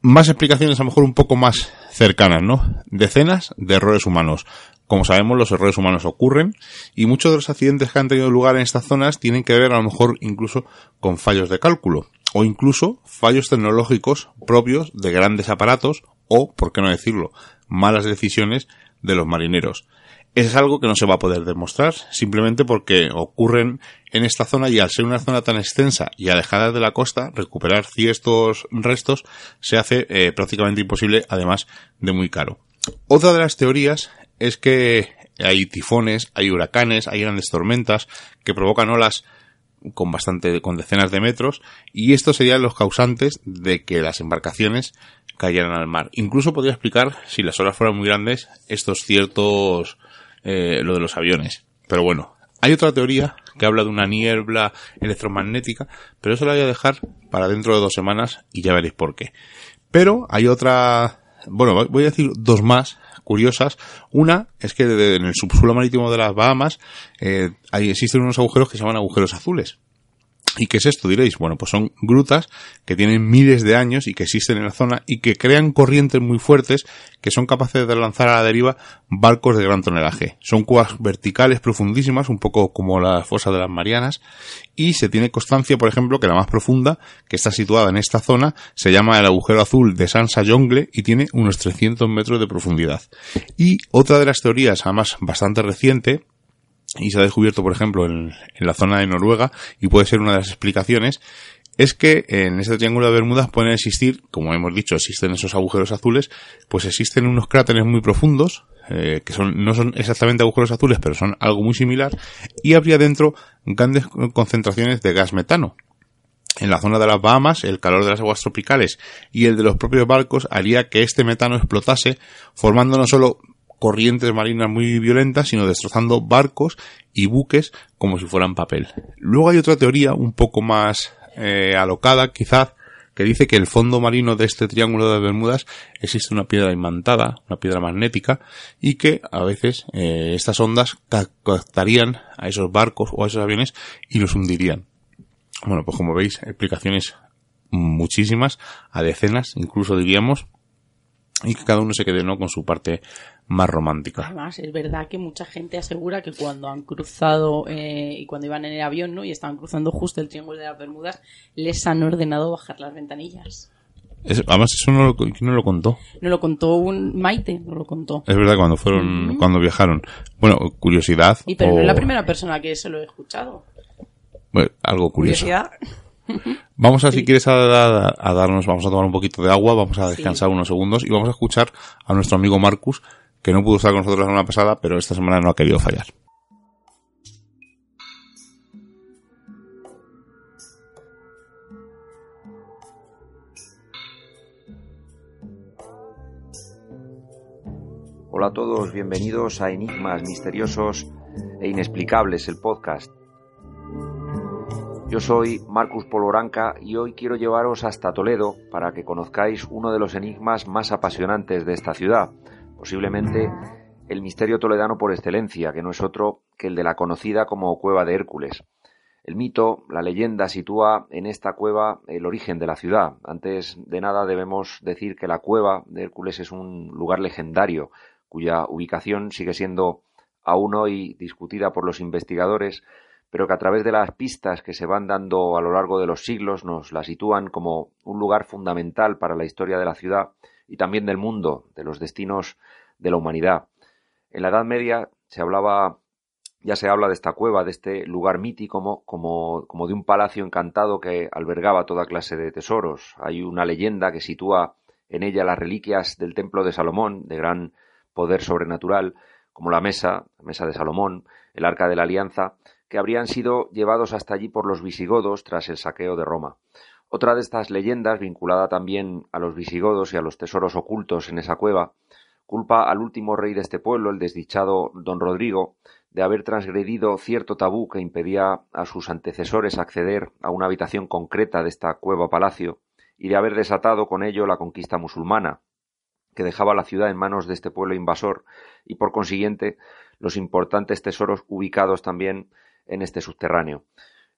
Más explicaciones a lo mejor un poco más cercanas, ¿no? Decenas de errores humanos. Como sabemos, los errores humanos ocurren y muchos de los accidentes que han tenido lugar en estas zonas tienen que ver a lo mejor incluso con fallos de cálculo o incluso fallos tecnológicos propios de grandes aparatos o, por qué no decirlo, malas decisiones de los marineros. Es algo que no se va a poder demostrar simplemente porque ocurren en esta zona y al ser una zona tan extensa y alejada de la costa, recuperar ciertos restos se hace eh, prácticamente imposible, además de muy caro. Otra de las teorías es que hay tifones, hay huracanes, hay grandes tormentas que provocan olas con bastante, con decenas de metros, y estos serían los causantes de que las embarcaciones cayeran al mar. Incluso podría explicar, si las olas fueran muy grandes, estos ciertos, eh, lo de los aviones. Pero bueno, hay otra teoría que habla de una niebla electromagnética, pero eso la voy a dejar para dentro de dos semanas y ya veréis por qué. Pero hay otra, bueno, voy a decir dos más curiosas. Una es que en el subsuelo marítimo de las Bahamas eh, hay, existen unos agujeros que se llaman agujeros azules. ¿Y qué es esto? Diréis, bueno, pues son grutas que tienen miles de años y que existen en la zona y que crean corrientes muy fuertes que son capaces de lanzar a la deriva barcos de gran tonelaje. Son cuevas verticales profundísimas, un poco como la fosa de las Marianas, y se tiene constancia, por ejemplo, que la más profunda, que está situada en esta zona, se llama el agujero azul de San Sayongle y tiene unos 300 metros de profundidad. Y otra de las teorías, además bastante reciente, y se ha descubierto, por ejemplo, en, la zona de Noruega, y puede ser una de las explicaciones, es que en este triángulo de Bermudas pueden existir, como hemos dicho, existen esos agujeros azules, pues existen unos cráteres muy profundos, eh, que son, no son exactamente agujeros azules, pero son algo muy similar, y habría dentro grandes concentraciones de gas metano. En la zona de las Bahamas, el calor de las aguas tropicales y el de los propios barcos haría que este metano explotase, formando no solo corrientes marinas muy violentas, sino destrozando barcos y buques como si fueran papel. Luego hay otra teoría un poco más eh, alocada, quizás, que dice que el fondo marino de este triángulo de Bermudas existe una piedra imantada, una piedra magnética, y que a veces eh, estas ondas captarían a esos barcos o a esos aviones y los hundirían. Bueno, pues como veis, explicaciones muchísimas, a decenas, incluso diríamos, y que cada uno se quede ¿no? con su parte más romántica. Además, es verdad que mucha gente asegura que cuando han cruzado eh, y cuando iban en el avión ¿no? y estaban cruzando justo el Triángulo de las Bermudas, les han ordenado bajar las ventanillas. además, eso no lo, ¿quién no lo contó? No lo contó un Maite, no lo contó. Es verdad, cuando fueron, cuando viajaron. Bueno, curiosidad. Y pero no es la primera persona que se lo he escuchado. Bueno, algo curioso. Curiosidad. Vamos a, si quieres, a, darnos, vamos a tomar un poquito de agua, vamos a descansar unos segundos y vamos a escuchar a nuestro amigo Marcus, que no pudo estar con nosotros la semana pasada, pero esta semana no ha querido fallar. Hola a todos, bienvenidos a Enigmas Misteriosos e Inexplicables, el podcast. Yo soy Marcus Poloranca y hoy quiero llevaros hasta Toledo para que conozcáis uno de los enigmas más apasionantes de esta ciudad, posiblemente el misterio toledano por excelencia, que no es otro que el de la conocida como Cueva de Hércules. El mito, la leyenda sitúa en esta cueva el origen de la ciudad. Antes de nada debemos decir que la cueva de Hércules es un lugar legendario, cuya ubicación sigue siendo aún hoy discutida por los investigadores, pero que a través de las pistas que se van dando a lo largo de los siglos nos la sitúan como un lugar fundamental para la historia de la ciudad y también del mundo, de los destinos de la humanidad. En la Edad Media se hablaba, ya se habla de esta cueva, de este lugar mítico como, como de un palacio encantado que albergaba toda clase de tesoros. Hay una leyenda que sitúa en ella las reliquias del templo de Salomón, de gran poder sobrenatural, como la mesa, la mesa de Salomón, el arca de la alianza, que habrían sido llevados hasta allí por los visigodos tras el saqueo de Roma. Otra de estas leyendas, vinculada también a los visigodos y a los tesoros ocultos en esa cueva, culpa al último rey de este pueblo, el desdichado don Rodrigo, de haber transgredido cierto tabú que impedía a sus antecesores acceder a una habitación concreta de esta cueva palacio y de haber desatado con ello la conquista musulmana, que dejaba la ciudad en manos de este pueblo invasor y por consiguiente los importantes tesoros ubicados también en este subterráneo.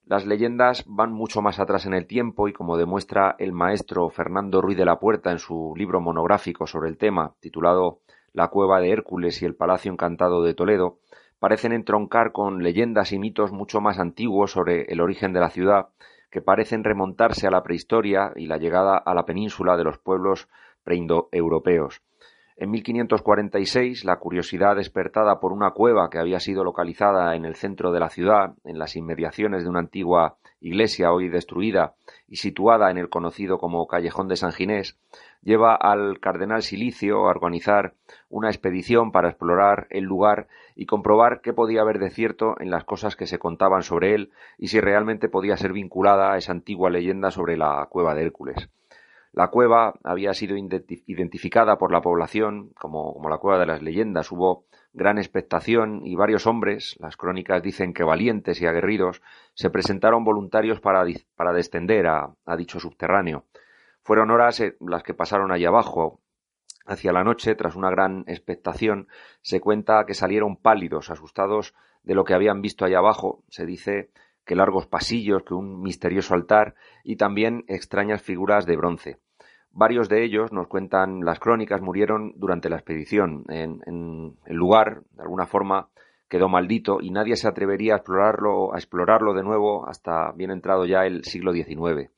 Las leyendas van mucho más atrás en el tiempo y como demuestra el maestro Fernando Ruiz de la Puerta en su libro monográfico sobre el tema, titulado La cueva de Hércules y el Palacio Encantado de Toledo, parecen entroncar con leyendas y mitos mucho más antiguos sobre el origen de la ciudad, que parecen remontarse a la prehistoria y la llegada a la península de los pueblos preindoeuropeos. En 1546, la curiosidad despertada por una cueva que había sido localizada en el centro de la ciudad, en las inmediaciones de una antigua iglesia hoy destruida y situada en el conocido como Callejón de San Ginés, lleva al cardenal Silicio a organizar una expedición para explorar el lugar y comprobar qué podía haber de cierto en las cosas que se contaban sobre él y si realmente podía ser vinculada a esa antigua leyenda sobre la cueva de Hércules. La cueva había sido identificada por la población como, la cueva de las leyendas. Hubo gran expectación y varios hombres, las crónicas dicen que valientes y aguerridos, se presentaron voluntarios para, descender a, dicho subterráneo. Fueron horas eh, las que pasaron allí abajo. Hacia la noche, tras una gran expectación, se cuenta que salieron pálidos, asustados de lo que habían visto allá abajo. Se dice que largos pasillos, que un misterioso altar y también extrañas figuras de bronce. Varios de ellos, nos cuentan las crónicas, murieron durante la expedición. En, el lugar, de alguna forma, quedó maldito y nadie se atrevería a explorarlo, a explorarlo de nuevo hasta bien entrado ya el siglo XIX.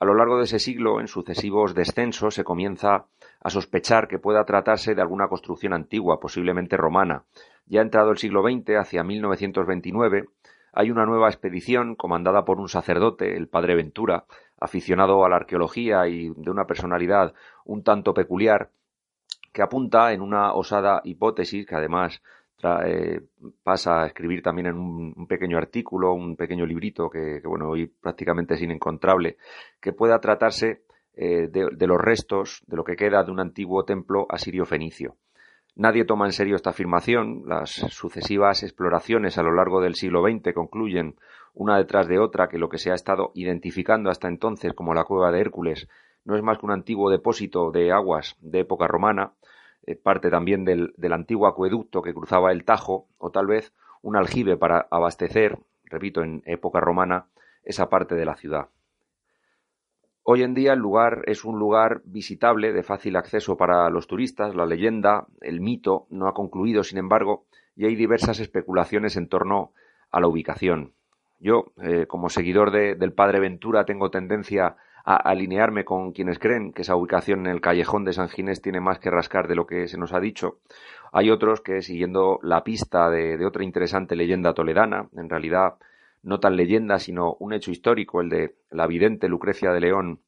A lo largo de ese siglo, en sucesivos descensos, se comienza a sospechar que pueda tratarse de alguna construcción antigua, posiblemente romana. Ya entrado el siglo XX, hacia 1929, hay una nueva expedición comandada por un sacerdote, el padre Ventura, aficionado a la arqueología y de una personalidad un tanto peculiar, que apunta en una osada hipótesis que además eh, pasa a escribir también en un, pequeño artículo, un pequeño librito que, bueno, hoy prácticamente es inencontrable, que pueda tratarse eh, de, los restos de lo que queda de un antiguo templo asirio-fenicio. Nadie toma en serio esta afirmación. Las sucesivas exploraciones a lo largo del siglo XX concluyen una detrás de otra que lo que se ha estado identificando hasta entonces como la cueva de Hércules no es más que un antiguo depósito de aguas de época romana, eh, parte también del, antiguo acueducto que cruzaba el Tajo, o tal vez un aljibe para abastecer, repito, en época romana, esa parte de la ciudad. Hoy en día el lugar es un lugar visitable de fácil acceso para los turistas. La leyenda, el mito, no ha concluido, sin embargo, y hay diversas especulaciones en torno a la ubicación. Yo, eh, como seguidor del padre Ventura, tengo tendencia a alinearme con quienes creen que esa ubicación en el callejón de San Ginés tiene más que rascar de lo que se nos ha dicho. Hay otros que, siguiendo la pista de, otra interesante leyenda toledana, en realidad no tan leyenda, sino un hecho histórico, el de la vidente Lucrecia de León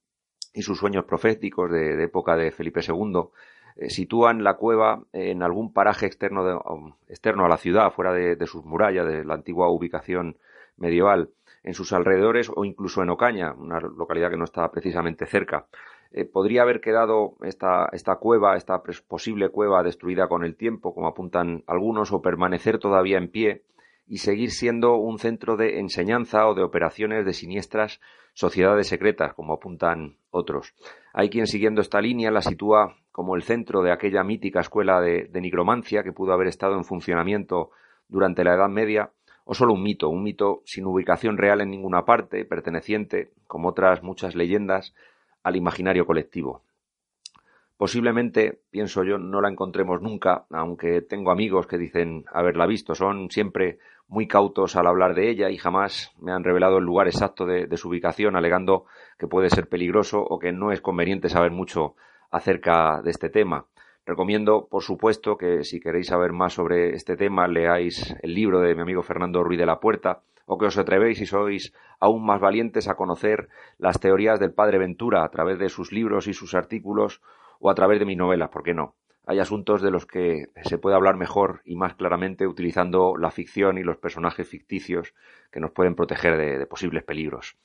y sus sueños proféticos de, época de Felipe II, eh, sitúan la cueva en algún paraje externo, um, externo a la ciudad, fuera de, sus murallas, de la antigua ubicación medieval en sus alrededores o incluso en Ocaña, una localidad que no está precisamente cerca. Eh, podría haber quedado esta, esta cueva, esta posible cueva destruida con el tiempo, como apuntan algunos, o permanecer todavía en pie y seguir siendo un centro de enseñanza o de operaciones de siniestras sociedades secretas, como apuntan otros. Hay quien siguiendo esta línea la sitúa como el centro de aquella mítica escuela de, nigromancia que pudo haber estado en funcionamiento durante la Edad Media o solo un mito, un mito sin ubicación real en ninguna parte, perteneciente, como otras muchas leyendas, al imaginario colectivo. Posiblemente, pienso yo, no la encontremos nunca, aunque tengo amigos que dicen haberla visto. Son siempre muy cautos al hablar de ella y jamás me han revelado el lugar exacto de, su ubicación, alegando que puede ser peligroso o que no es conveniente saber mucho acerca de este tema. Recomiendo, por supuesto, que si queréis saber más sobre este tema, leáis el libro de mi amigo Fernando Ruiz de la Puerta, o que os atrevéis y sois aún más valientes a conocer las teorías del padre Ventura a través de sus libros y sus artículos, o a través de mis novelas, ¿por qué no? Hay asuntos de los que se puede hablar mejor y más claramente utilizando la ficción y los personajes ficticios que nos pueden proteger de, posibles peligros.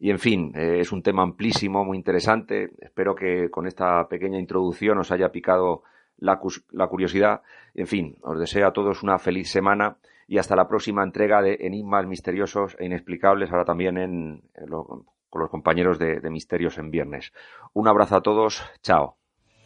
Y en fin, eh, es un tema amplísimo, muy interesante. Espero que con esta pequeña introducción os haya picado la, curiosidad. En fin, os deseo a todos una feliz semana y hasta la próxima entrega de Enigmas Misteriosos e Inexplicables, ahora también en, con los compañeros de Misterios en Viernes. Un abrazo a todos, chao.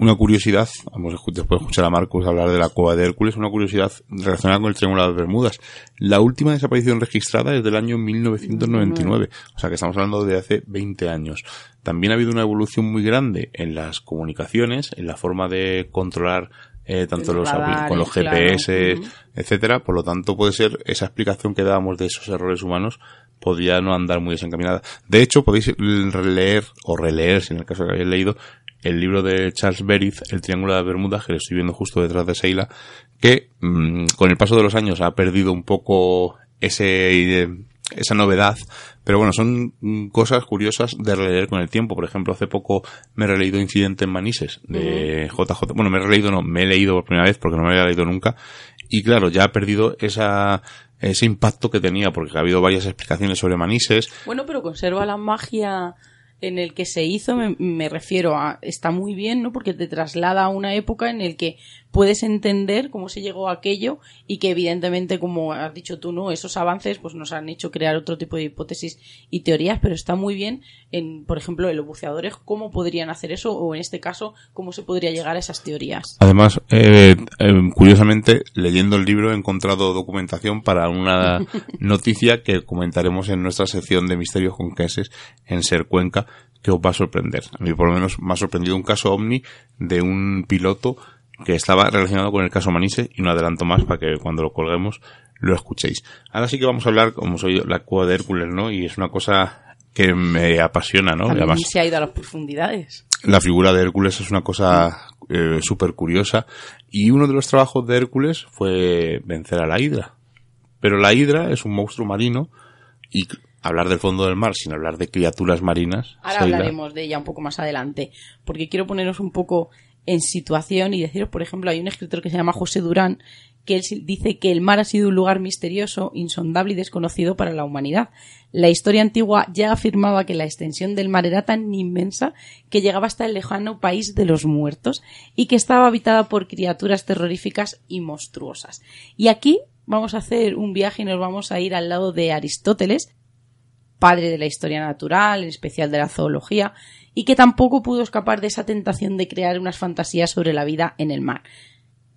una curiosidad, vamos después de escuchar a Marcos hablar de la cueva de Hércules, una curiosidad relacionada con el Triángulo de las Bermudas. La última desaparición registrada es del año 1999, o sea que estamos hablando de hace 20 años. También ha habido una evolución muy grande en las comunicaciones, en la forma de controlar eh, tanto los, con los GPS, etcétera. Por lo tanto, puede ser esa explicación que dábamos de esos errores humanos podría no andar muy desencaminada. De hecho, podéis leer o releer, si en el caso que hayáis leído, el libro de Charles Beriz, El Triángulo de Bermuda, que lo estoy viendo justo detrás de Seila, que mm, con el paso de los años ha perdido un poco ese, esa novedad, pero bueno, son mm, cosas curiosas de releer con el tiempo. Por ejemplo, hace poco me he releído Incidente en Manises de JJ. Bueno, me he releído, no, me he leído por primera vez porque no me había leído nunca. Y claro, ya ha perdido esa, ese impacto que tenía porque ha habido varias explicaciones sobre Manises. Bueno, pero conserva la magia en el que se hizo, me, refiero a, está muy bien, ¿no? Porque te traslada a una época en el que puedes entender cómo se llegó a aquello y que evidentemente, como has dicho tú, no, esos avances pues nos han hecho crear otro tipo de hipótesis y teorías, pero está muy bien en, por ejemplo, en los buceadores, cómo podrían hacer eso o en este caso, cómo se podría llegar a esas teorías. Además, eh, eh, curiosamente, leyendo el libro he encontrado documentación para una <laughs> noticia que comentaremos en nuestra sección de misterios conquenses en Ser Cuenca, que os va a sorprender. A mí por lo menos me ha sorprendido un caso ovni de un piloto que estaba relacionado con el caso Manise y no adelanto más para que cuando lo colguemos lo escuchéis. Ahora sí que vamos a hablar, como soy la cueva de Hércules, ¿no? Y es una cosa que me apasiona, ¿no? Además, se ha ido a las profundidades. La figura de Hércules es una cosa eh, súper curiosa y uno de los trabajos de Hércules fue vencer a la Hidra. Pero la Hidra es un monstruo marino y hablar del fondo del mar sin hablar de criaturas marinas. Ahora hablaremos de ella un poco más adelante, porque quiero poneros un poco en situación y deciros, por ejemplo, hay un escritor que se llama José Durán, que él dice que el mar ha sido un lugar misterioso, insondable y desconocido para la humanidad. La historia antigua ya afirmaba que la extensión del mar era tan inmensa que llegaba hasta el lejano país de los muertos y que estaba habitada por criaturas terroríficas y monstruosas. Y aquí vamos a hacer un viaje y nos vamos a ir al lado de Aristóteles, padre de la historia natural, en especial de la zoología, y que tampoco pudo escapar de esa tentación de crear unas fantasías sobre la vida en el mar.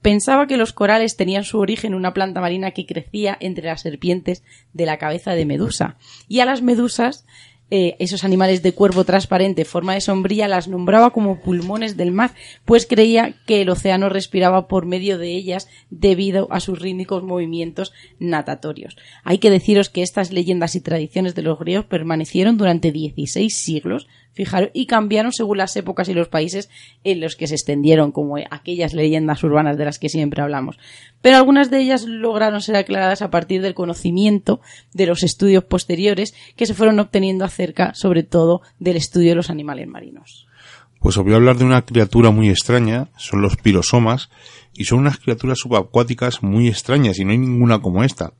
Pensaba que los corales tenían su origen en una planta marina que crecía entre las serpientes de la cabeza de Medusa, y a las medusas eh, esos animales de cuervo transparente, forma de sombrilla, las nombraba como pulmones del mar, pues creía que el océano respiraba por medio de ellas debido a sus rítmicos movimientos natatorios. Hay que deciros que estas leyendas y tradiciones de los griegos permanecieron durante 16 siglos, fijaros, y cambiaron según las épocas y los países en los que se extendieron, como aquellas leyendas urbanas de las que siempre hablamos. Pero algunas de ellas lograron ser aclaradas a partir del conocimiento de los estudios posteriores que se fueron obteniendo acerca, sobre todo, del estudio de los animales marinos. Pues os voy a hablar de una criatura muy extraña, son los pirosomas, y son unas criaturas subacuáticas muy extrañas, y no hay ninguna como esta.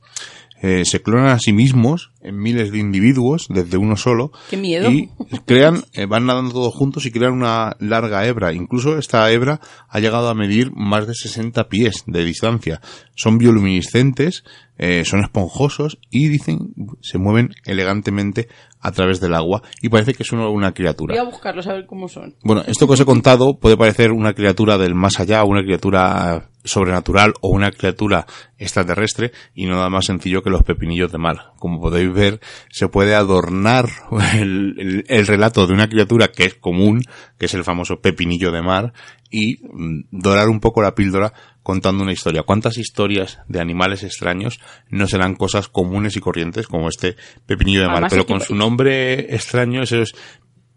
Eh, se clonan a sí mismos en miles de individuos desde uno solo. ¡Qué miedo! Y <laughs> crean, eh, van nadando todos juntos y crean una larga hebra. Incluso esta hebra ha llegado a medir más de 60 pies de distancia. Son bioluminiscentes, eh, son esponjosos y dicen, se mueven elegantemente a través del agua y parece que es una, criatura. Voy a buscarlos a ver cómo son. Bueno, esto que os he contado puede parecer una criatura del más allá, una criatura sobrenatural o una criatura extraterrestre y no nada más sencillo que los pepinillos de mar. Como podéis ver, se puede adornar el, relato de una criatura que es común, que es el famoso pepinillo de mar, y mm, dorar un poco la píldora contando una historia. ¿Cuántas historias de animales extraños no serán cosas comunes y corrientes como este pepinillo de mar? Pero con su nombre extraño, esos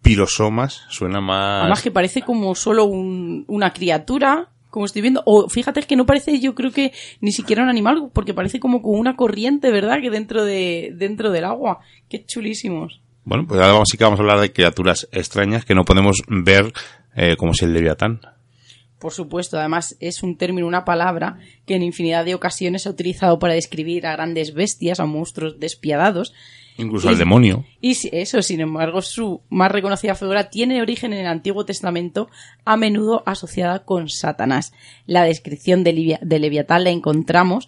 pirosomas, suena más... Además que parece como solo una criatura como estoy viendo. O fíjate que no parece, yo creo que ni siquiera un animal, porque parece como con una corriente, ¿verdad? Que dentro de dentro del agua. Qué chulísimos. Bueno, pues ahora sí que vamos a hablar de criaturas extrañas que no podemos ver eh, como si el leviatán. Por supuesto, además es un término, una palabra que en infinidad de ocasiones se ha utilizado para describir a grandes bestias, a monstruos despiadados, Incluso al demonio. Y eso, sin embargo, su más reconocida figura tiene origen en el Antiguo Testamento, a menudo asociada con Satanás. La descripción de, de Leviatán la encontramos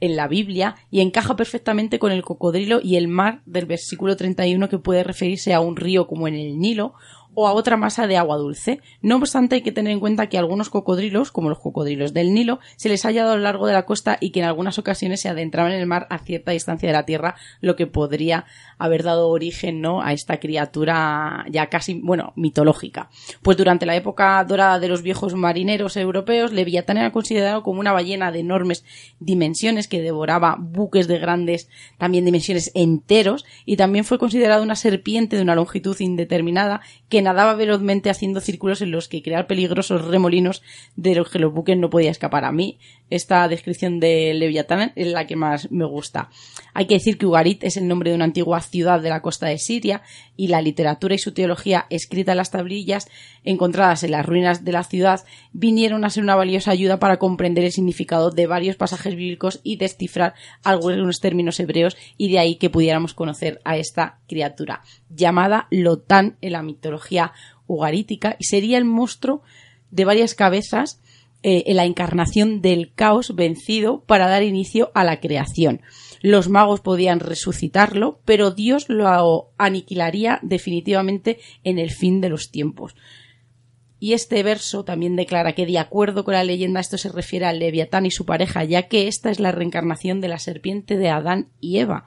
en la Biblia y encaja perfectamente con el cocodrilo y el mar del versículo 31 que puede referirse a un río como en el Nilo o a otra masa de agua dulce. No obstante, hay que tener en cuenta que algunos cocodrilos, como los cocodrilos del Nilo, se les ha hallado a lo largo de la costa y que en algunas ocasiones se adentraban en el mar a cierta distancia de la tierra, lo que podría haber dado origen ¿no? a esta criatura ya casi, bueno, mitológica. Pues durante la época dorada de los viejos marineros europeos, Leviatán era considerado como una ballena de enormes dimensiones que devoraba buques de grandes también dimensiones enteros y también fue considerado una serpiente de una longitud indeterminada que nadaba velozmente haciendo círculos en los que crear peligrosos remolinos de los que los buques no podía escapar. A mí esta descripción de Leviatán es la que más me gusta. Hay que decir que Ugarit es el nombre de una antigua ciudad de la costa de Siria y la literatura y su teología escrita en las tablillas encontradas en las ruinas de la ciudad vinieron a ser una valiosa ayuda para comprender el significado de varios pasajes bíblicos y descifrar algunos términos hebreos y de ahí que pudiéramos conocer a esta criatura llamada Lotán en la mitología ugarítica y sería el monstruo de varias cabezas eh, la encarnación del caos vencido para dar inicio a la creación. Los magos podían resucitarlo, pero Dios lo aniquilaría definitivamente en el fin de los tiempos. Y este verso también declara que, de acuerdo con la leyenda, esto se refiere al Leviatán y su pareja, ya que esta es la reencarnación de la serpiente de Adán y Eva.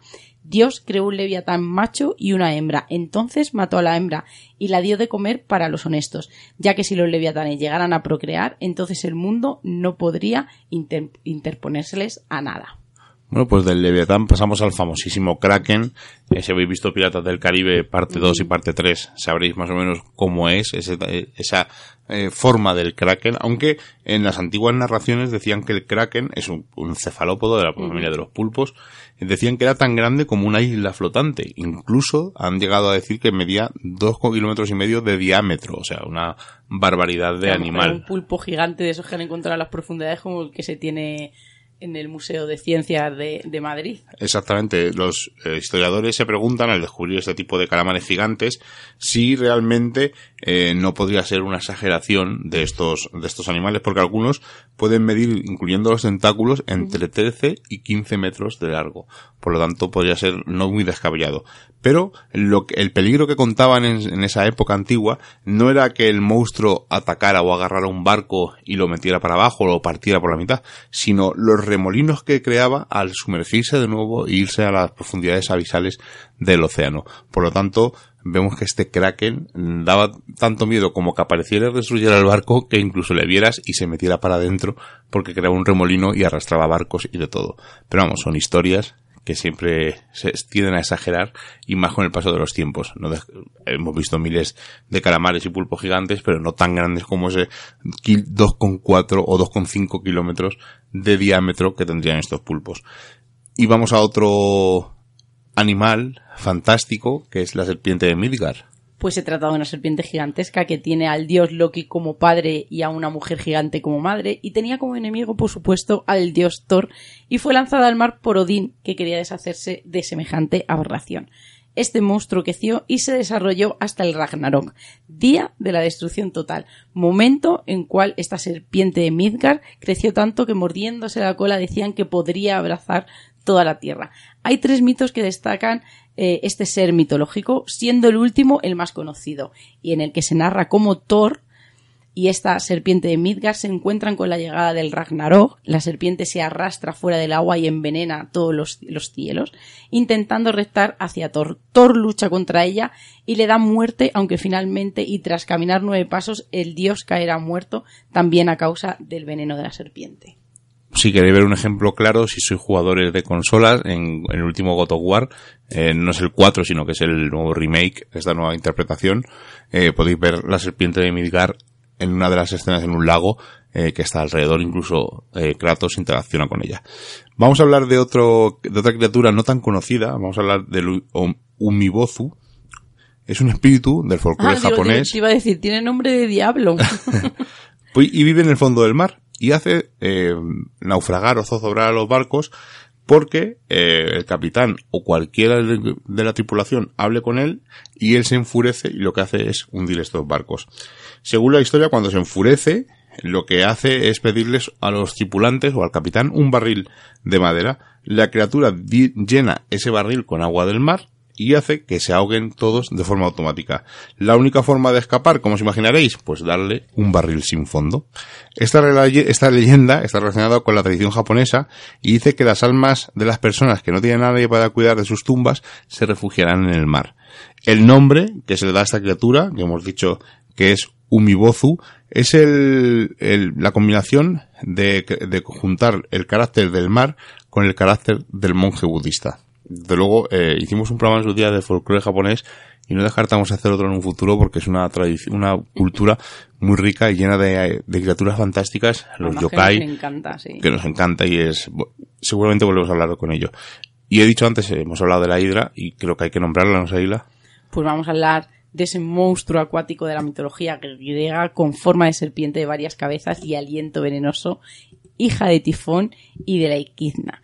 Dios creó un leviatán macho y una hembra. Entonces mató a la hembra y la dio de comer para los honestos, ya que si los leviatanes llegaran a procrear, entonces el mundo no podría interponérseles a nada. Bueno, pues del Leviatán pasamos al famosísimo Kraken. Eh, si habéis visto Piratas del Caribe parte 2 y parte 3, sabréis más o menos cómo es esa eh, forma del Kraken, aunque en las antiguas narraciones decían que el Kraken es un, cefalópodo de la familia de los pulpos, decían que era tan grande como una isla flotante. Incluso han llegado a decir que medía dos kilómetros y medio de diámetro, o sea, una barbaridad de animal. Un pulpo gigante de esos que han encontrado en las profundidades como el que se tiene en el Museo de Ciencias de, Madrid. Exactamente. Los eh, historiadores se preguntan al descubrir este tipo de calamares gigantes si realmente eh, no podría ser una exageración de estos, de estos animales, porque algunos pueden medir, incluyendo los tentáculos, entre 13 y 15 metros de largo. Por lo tanto, podría ser no muy descabellado. Pero lo que, el peligro que contaban en, en, esa época antigua no era que el monstruo atacara o agarrara un barco y lo metiera para abajo o lo partiera por la mitad, sino los remolinos que creaba al sumergirse de nuevo e irse a las profundidades abisales del océano. Por lo tanto, vemos que este kraken daba tanto miedo como que apareciera y destruyera el barco que incluso le vieras y se metiera para adentro porque creaba un remolino y arrastraba barcos y de todo. Pero vamos, son historias que siempre se tienden a exagerar y más con el paso de los tiempos. ¿no? hemos visto miles de calamares y pulpos gigantes, pero no tan grandes como ese 2,4 o 2,5 kilómetros de diámetro que tendrían estos pulpos. Y vamos a otro animal fantástico, que es la serpiente de Midgar pues se trata de una serpiente gigantesca que tiene al dios Loki como padre y a una mujer gigante como madre, y tenía como enemigo, por supuesto, al dios Thor, y fue lanzada al mar por Odín, que quería deshacerse de semejante aberración. Este monstruo creció y se desarrolló hasta el Ragnarok, día de la destrucción total, momento en cual esta serpiente de Midgard creció tanto que mordiéndose la cola decían que podría abrazar toda la tierra. Hay tres mitos que destacan eh, este ser mitológico, siendo el último el más conocido, y en el que se narra cómo Thor y esta serpiente de Midgard se encuentran con la llegada del Ragnarok, la serpiente se arrastra fuera del agua y envenena todos los, los cielos, intentando rectar hacia Thor. Thor lucha contra ella y le da muerte, aunque finalmente y tras caminar nueve pasos el dios caerá muerto también a causa del veneno de la serpiente si queréis ver un ejemplo claro, si sois jugadores de consolas, en, el último God of War, eh, no es el 4, sino que es el nuevo remake, esta nueva interpretación, eh, podéis ver la serpiente de Midgar en una de las escenas en un lago eh, que está alrededor, incluso Kratos interacciona con ella. Vamos a hablar de otro, de otra criatura no tan conocida, vamos a hablar del Umibozu, es un espíritu del folclore ah, japonés. iba a decir, tiene nombre de diablo. <laughs> y vive en el fondo del mar y hace eh, naufragar o zozobrar a los barcos porque eh, el capitán o cualquiera de la tripulación hable con él y él se enfurece y lo que hace es hundir estos barcos. Según la historia, cuando se enfurece, lo que hace es pedirles a los tripulantes o al capitán un barril de madera. La criatura llena ese barril con agua del mar y hace que se ahoguen todos de forma automática. La única forma de escapar, como os imaginaréis, pues darle un barril sin fondo. Esta, leyenda está relacionada con la tradición japonesa y dice que las almas de las personas que no tienen nadie para cuidar de sus tumbas se refugiarán en el mar. El nombre que se le da a esta criatura, que hemos dicho que es Umibozu, es el, la combinación de, de juntar el carácter del mar con el carácter del monje budista de luego, eh, hicimos un programa en su día de folclore japonés y no descartamos hacer otro en un futuro porque es una tradición, una cultura muy rica y llena de, criaturas fantásticas, los yokai, que nos encanta, sí. que nos encanta y es, seguramente volvemos a hablar con ello. Y he dicho antes, eh, hemos hablado de la hidra y creo que hay que nombrarla, ¿no sé, Hila? Pues vamos a hablar de ese monstruo acuático de la mitología griega con forma de serpiente de varias cabezas y aliento venenoso, hija de Tifón y de la Equidna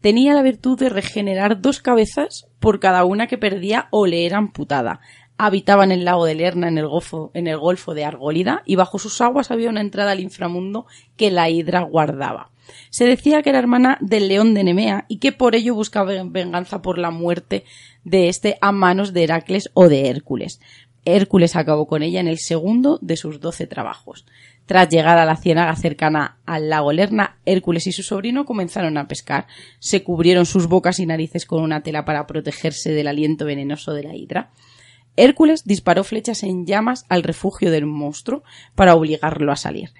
tenía la virtud de regenerar dos cabezas por cada una que perdía o le era amputada. habitaba en el lago de Lerna, en el, golfo, en el golfo de Argólida, y bajo sus aguas había una entrada al inframundo que la hidra guardaba. Se decía que era hermana del león de Nemea y que por ello buscaba venganza por la muerte de este a manos de Heracles o de Hércules. Hércules acabó con ella en el segundo de sus doce trabajos. Tras llegar a la ciénaga cercana al lago Lerna, Hércules y su sobrino comenzaron a pescar. Se cubrieron sus bocas y narices con una tela para protegerse del aliento venenoso de la hidra. Hércules disparó flechas en llamas al refugio del monstruo para obligarlo a salir.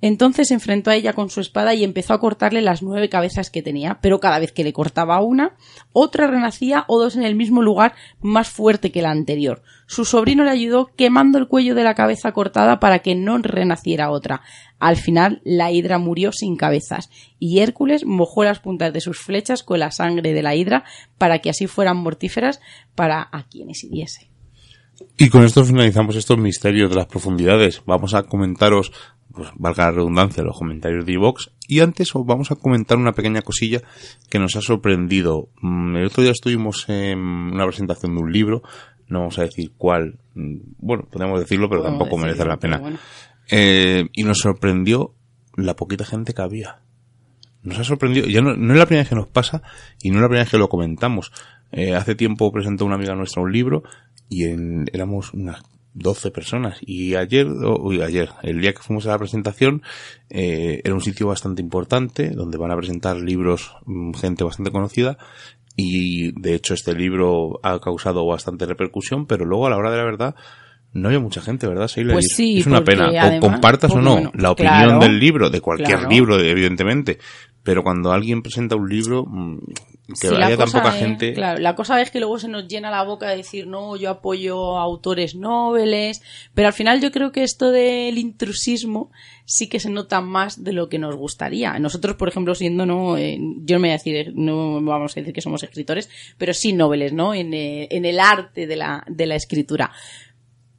Entonces se enfrentó a ella con su espada y empezó a cortarle las nueve cabezas que tenía, pero cada vez que le cortaba una, otra renacía o dos en el mismo lugar más fuerte que la anterior. Su sobrino le ayudó quemando el cuello de la cabeza cortada para que no renaciera otra. Al final la hidra murió sin cabezas y Hércules mojó las puntas de sus flechas con la sangre de la hidra para que así fueran mortíferas para a quienes hiriese. Y con esto finalizamos estos misterios de las profundidades. Vamos a comentaros pues valga la redundancia, los comentarios de Evox. Y antes os vamos a comentar una pequeña cosilla que nos ha sorprendido. Mm, el otro día estuvimos en una presentación de un libro, no vamos a decir cuál, mm, bueno, podemos decirlo, pero tampoco merece la pena. Eh, y nos sorprendió la poquita gente que había. Nos ha sorprendido, ya no, no, es la primera vez que nos pasa y no es la primera vez que lo comentamos. Eh, hace tiempo presentó una amiga nuestra un libro y en, éramos unas 12 personas. Y ayer, uy, ayer, el día que fuimos a la presentación, eh, era un sitio bastante importante, donde van a presentar libros, mm, gente bastante conocida, y de hecho este libro ha causado bastante repercusión, pero luego a la hora de la verdad, no había mucha gente, ¿verdad, Pues sí, es una pena. compartas o no la opinión del libro, de cualquier libro, evidentemente, pero cuando alguien presenta un libro, mm, que haya tan poca gente. Claro, la cosa es que luego se nos llena la boca de decir, no, yo apoyo a autores nobles, pero al final yo creo que esto del intrusismo sí que se nota más de lo que nos gustaría. Nosotros, por ejemplo, siendo, no, eh, yo no me voy a decir, no vamos a decir que somos escritores, pero sí nobles, ¿no? En, eh, en el arte de la, de la escritura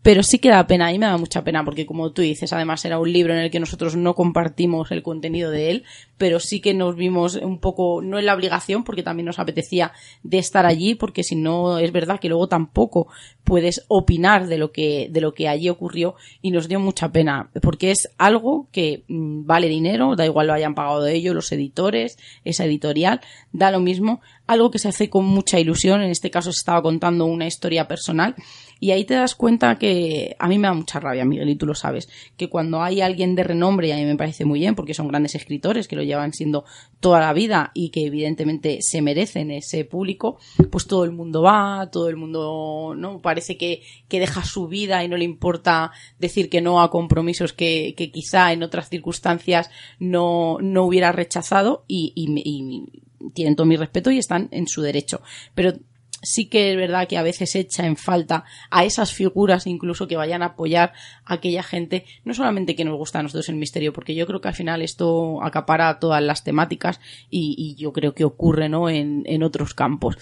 pero sí que da pena, mí me da mucha pena, porque como tú dices, además era un libro en el que nosotros no compartimos el contenido de él, pero sí que nos vimos un poco, no en la obligación, porque también nos apetecía de estar allí, porque si no, es verdad que luego tampoco puedes opinar de lo que, de lo que allí ocurrió, y nos dio mucha pena, porque es algo que mm, vale dinero, da igual lo hayan pagado de ello los editores, esa editorial, da lo mismo, algo que se hace con mucha ilusión, en este caso se estaba contando una historia personal, y ahí te das cuenta que a mí me da mucha rabia, Miguel, y tú lo sabes, que cuando hay alguien de renombre, y a mí me parece muy bien, porque son grandes escritores que lo llevan siendo toda la vida y que evidentemente se merecen ese público, pues todo el mundo va, todo el mundo, ¿no? Parece que, que deja su vida y no le importa decir que no a compromisos que, que quizá en otras circunstancias no, no hubiera rechazado y, y, y tienen todo mi respeto y están en su derecho. Pero sí que es verdad que a veces echa en falta a esas figuras incluso que vayan a apoyar a aquella gente, no solamente que nos gusta a nosotros el misterio, porque yo creo que al final esto acapara todas las temáticas y, yo creo que ocurre ¿no? en, en, otros campos.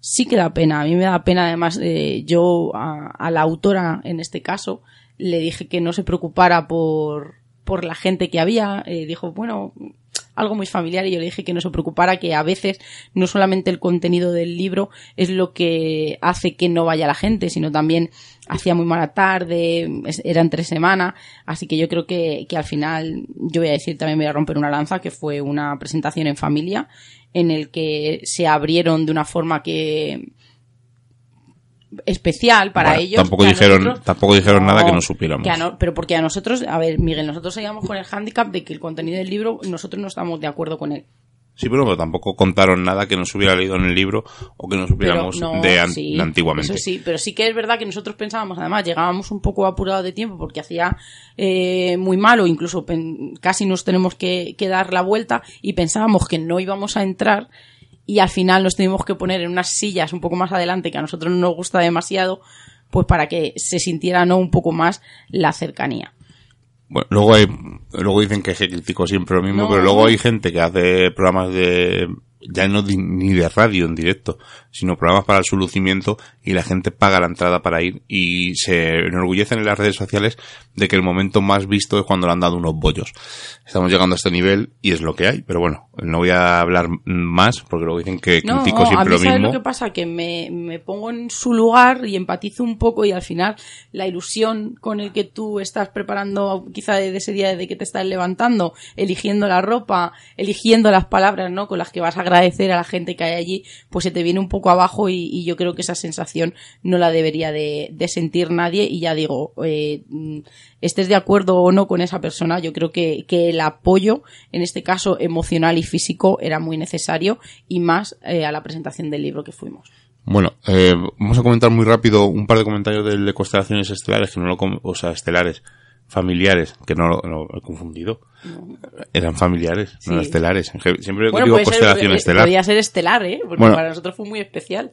Sí que da pena, a mí me da pena además, eh, yo a, la autora en este caso le dije que no se preocupara por, por la gente que había, eh, dijo, bueno, algo muy familiar y yo le dije que no se preocupara, que a veces no solamente el contenido del libro es lo que hace que no vaya la gente, sino también hacía muy mala tarde, era entre semana, así que yo creo que, que al final, yo voy a decir, también voy a romper una lanza, que fue una presentación en familia, en el que se abrieron de una forma que especial para ellos. Tampoco dijeron, tampoco dijeron nada que no supiéramos. pero porque a nosotros, a ver, Miguel, nosotros seguíamos con el hándicap de que el contenido del libro nosotros no estamos de acuerdo con él. Sí, pero tampoco contaron nada que nos hubiera leído en el libro o que no supiéramos de, antiguamente. Eso sí, pero sí que es verdad que nosotros pensábamos, además, llegábamos un poco apurados de tiempo porque hacía eh, muy malo, incluso casi nos tenemos que, que dar la vuelta y pensábamos que no íbamos a entrar y al final nos tuvimos que poner en unas sillas un poco más adelante que a nosotros no nos gusta demasiado, pues para que se sintiera no un poco más la cercanía. Bueno, luego hay, luego dicen que es crítico siempre lo mismo, pero luego hay gente que hace programas de ya no ni de radio en directo, sino programas para su lucimiento y la gente paga la entrada para ir y se enorgullecen en las redes sociales de que el momento más visto es cuando le han dado unos bollos. Estamos llegando a este nivel y es lo que hay, pero bueno, no voy a hablar más porque luego dicen que critico siempre a mí lo ¿sabes mismo. lo que pasa? Que me, me pongo en su lugar y empatizo un poco y al final la ilusión con el que tú estás preparando quizá de ese día de que te estás levantando, eligiendo la ropa, eligiendo las palabras, ¿no? Con las que vas a agradecer a la gente que hay allí, pues se te viene un poco abajo y, y yo creo que esa sensación no la debería de, de sentir nadie y ya digo, eh, estés de acuerdo o no con esa persona, yo creo que, que el apoyo, en este caso emocional y físico, era muy necesario y más eh, a la presentación del libro que fuimos. Bueno, eh, vamos a comentar muy rápido un par de comentarios del de constelaciones estelares, que no lo, o sea, estelares, familiares, que no lo no, he confundido. Eran familiares, no estelares. Siempre Bueno, digo ser- constelación eh, estelar. podía ser estelar, ¿eh? Porque Bueno. para nosotros fue muy especial.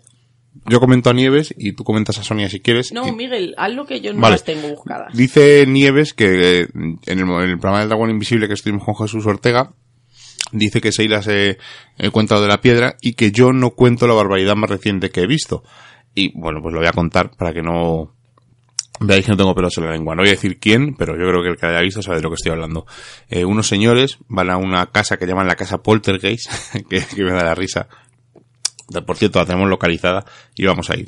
Yo comento a Nieves y tú comentas a Sonia si quieres. No, Y- Miguel, haz lo que yo no Vale. las tengo buscadas. Dice Nieves que eh, en el, en el programa del Dragón Invisible que estuvimos con Jesús Ortega, dice que Seila se eh, cuenta lo de la piedra y que yo no cuento la barbaridad más reciente que he visto. Y bueno, pues lo voy a contar para que no veáis que no tengo pelos en la lengua. No voy a decir quién, pero yo creo que el que haya visto sabe de lo que estoy hablando. Eh, unos señores van a una casa que llaman la casa Poltergeist, <laughs> que, que me da la risa. Por cierto, la tenemos localizada y vamos a ir.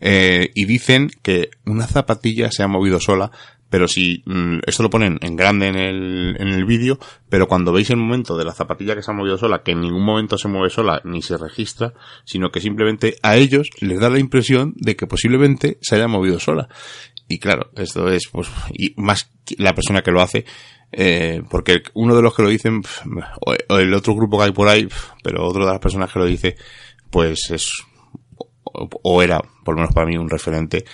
Eh, y dicen que una zapatilla se ha movido sola, pero si mm, esto lo ponen en grande en el, en el vídeo, pero cuando veis el momento de la zapatilla que se ha movido sola, que en ningún momento se mueve sola ni se registra, sino que simplemente a ellos les da la impresión de que posiblemente se haya movido sola. Y claro, esto es, pues, y más la persona que lo hace, eh, porque uno de los que lo dicen, o el otro grupo que hay por ahí, pero otro de las personas que lo dice, pues es, o, o era, por lo menos para mí, un referente,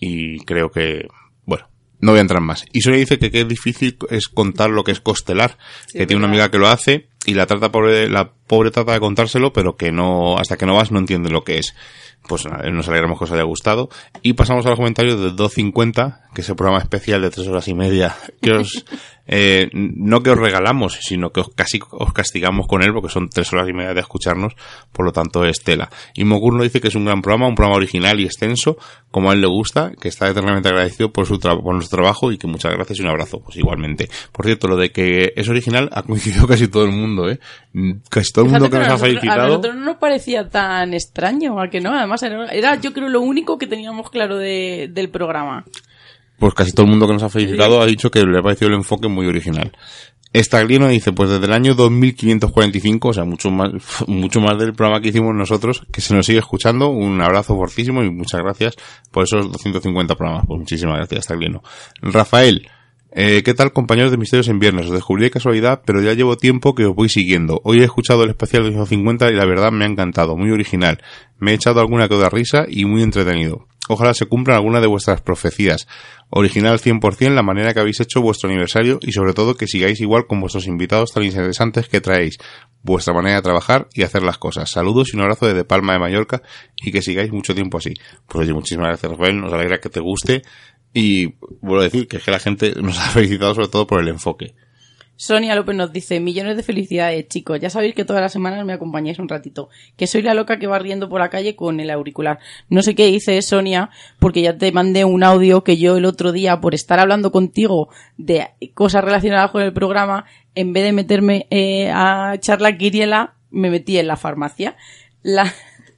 y creo que, bueno, no voy a entrar más. Y Sonia dice que qué difícil es contar lo que es costelar, que tiene una amiga que lo hace, y la trata pobre, la pobre trata de contárselo, pero que no, hasta que no vas no entiende lo que es. Pues nada, nos alegramos que os haya gustado. Y pasamos a los comentarios de 250, que es el programa especial de tres horas y media, que os, <laughs> eh, no que os regalamos, sino que os casi os castigamos con él, porque son tres horas y media de escucharnos, por lo tanto es tela. Y Mogur nos dice que es un gran programa, un programa original y extenso, como a él le gusta, que está eternamente agradecido por su por nuestro trabajo y que muchas gracias y un abrazo, pues igualmente. Por cierto, lo de que es original ha coincidido <laughs> casi todo el mundo, eh. Casi todo el mundo que nos ha nosotros- A felicitado. nosotros no nos parecía tan extraño, a que no. Además, era, era, yo creo lo único que teníamos claro de- del programa. pues casi todo el mundo que nos ha felicitado ha dicho que le ha parecido el enfoque muy original. Estaglieno dice, pues desde el año 2545, o sea, mucho más, <laughs> mucho más del programa que hicimos nosotros, que se nos sigue escuchando. Un abrazo fortísimo y muchas gracias por esos 250 programas. Pues muchísimas gracias, Estaglieno. Rafael, eh, ¿qué tal compañeros de Misterios en Viernes? Os descubrí de casualidad, pero ya llevo tiempo que os voy siguiendo. Hoy he escuchado el especial de 250 y la verdad me ha encantado, muy original. Me he echado alguna que otra risa y muy entretenido. Ojalá se cumplan algunas de vuestras profecías. Original 100% la manera que habéis hecho vuestro aniversario y sobre todo que sigáis igual con vuestros invitados tan interesantes que traéis. Vuestra manera de trabajar y hacer las cosas. Saludos y un abrazo desde Palma de Mallorca y que sigáis mucho tiempo así. Pues oye, muchísimas gracias Rafael, nos alegra que te guste y vuelvo a decir que es que la gente nos <laughs> ha felicitado sobre todo por el enfoque. Sonia López nos dice, millones de felicidades, chicos. Ya sabéis que todas las semanas me acompañáis un ratito. Que soy la loca que va riendo por la calle con el auricular. No sé qué dice Sonia, porque ya te mandé un audio que yo el otro día, por estar hablando contigo de cosas relacionadas con el programa, en vez de meterme eh, a echar la quiriela, me metí en la farmacia. La,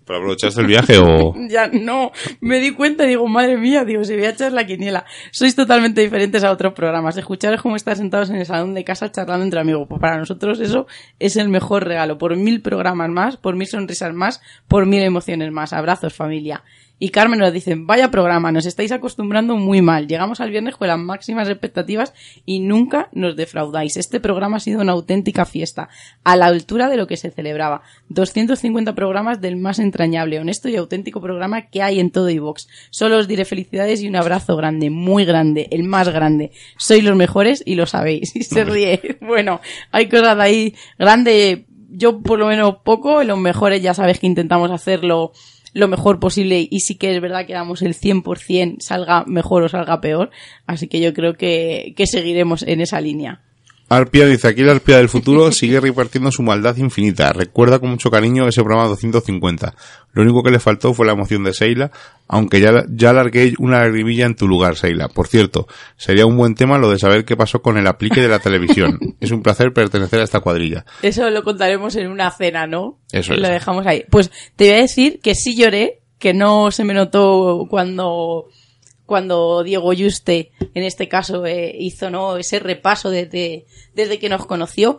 ¿Pero aprovechaste el viaje o...? <laughs> ya no, me di cuenta y digo, madre mía, digo, si voy a echar la quiniela. Sois totalmente diferentes a otros programas. Escucharos cómo estar sentados en el salón de casa charlando entre amigos. Pues para nosotros eso es el mejor regalo. Por mil programas más, por mil sonrisas más, por mil emociones más. Abrazos, familia. Y Carmen nos dice, vaya programa, nos estáis acostumbrando muy mal. Llegamos al viernes con las máximas expectativas y nunca nos defraudáis. Este programa ha sido una auténtica fiesta, a la altura de lo que se celebraba. 250 programas del más entrañable, honesto y auténtico programa que hay en todo iVox. Solo os diré felicidades y un abrazo grande, muy grande, el más grande. Sois los mejores y lo sabéis. <laughs> Y se ríe. <laughs> Bueno, hay cosas de ahí grande. Yo por lo menos poco, los mejores ya sabes que intentamos hacerlo lo mejor posible y sí que es verdad que damos el 100% salga mejor o salga peor, así que yo creo que, que seguiremos en esa línea. Arpia dice, aquí la Arpia del futuro sigue repartiendo su maldad infinita. Recuerda con mucho cariño ese programa 250. Lo único que le faltó fue la emoción de Seila, aunque ya, ya largué una lagrimilla en tu lugar, Seila. Por cierto, sería un buen tema lo de saber qué pasó con el aplique de la televisión. <laughs> es un placer pertenecer a esta cuadrilla. Eso lo contaremos en una cena, ¿no? Eso Lo es. dejamos ahí. Pues te voy a decir que sí lloré, que no se me notó cuando cuando Diego Yuste, en este caso, eh, hizo no ese repaso desde, desde que nos conoció.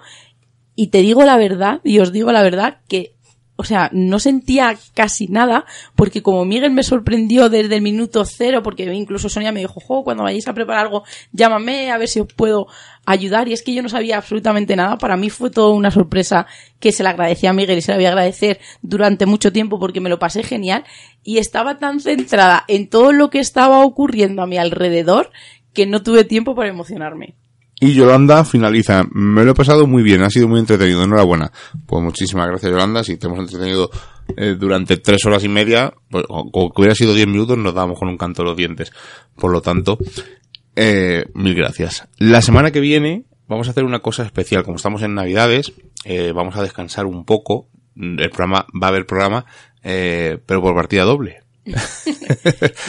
Y te digo la verdad, y os digo la verdad, que, o sea, no sentía casi nada, porque como Miguel me sorprendió desde el minuto cero, porque incluso Sonia me dijo, jo, cuando vayáis a preparar algo, llámame a ver si os puedo ayudar. Y es que yo no sabía absolutamente nada. Para mí fue toda una sorpresa que se le agradecía a Miguel y se le voy a agradecer durante mucho tiempo porque me lo pasé genial. Y estaba tan centrada en todo lo que estaba ocurriendo a mi alrededor que no tuve tiempo para emocionarme. Y Yolanda finaliza. Me lo he pasado muy bien, ha sido muy entretenido. Enhorabuena. Pues muchísimas gracias, Yolanda. Si te hemos entretenido eh, durante tres horas y media, pues, o, que hubiera sido diez minutos, nos damos con un canto de los dientes. Por lo tanto, eh, mil gracias. La semana que viene vamos a hacer una cosa especial. Como estamos en Navidades, eh, vamos a descansar un poco. El programa, va a haber programa, eh, pero por partida doble.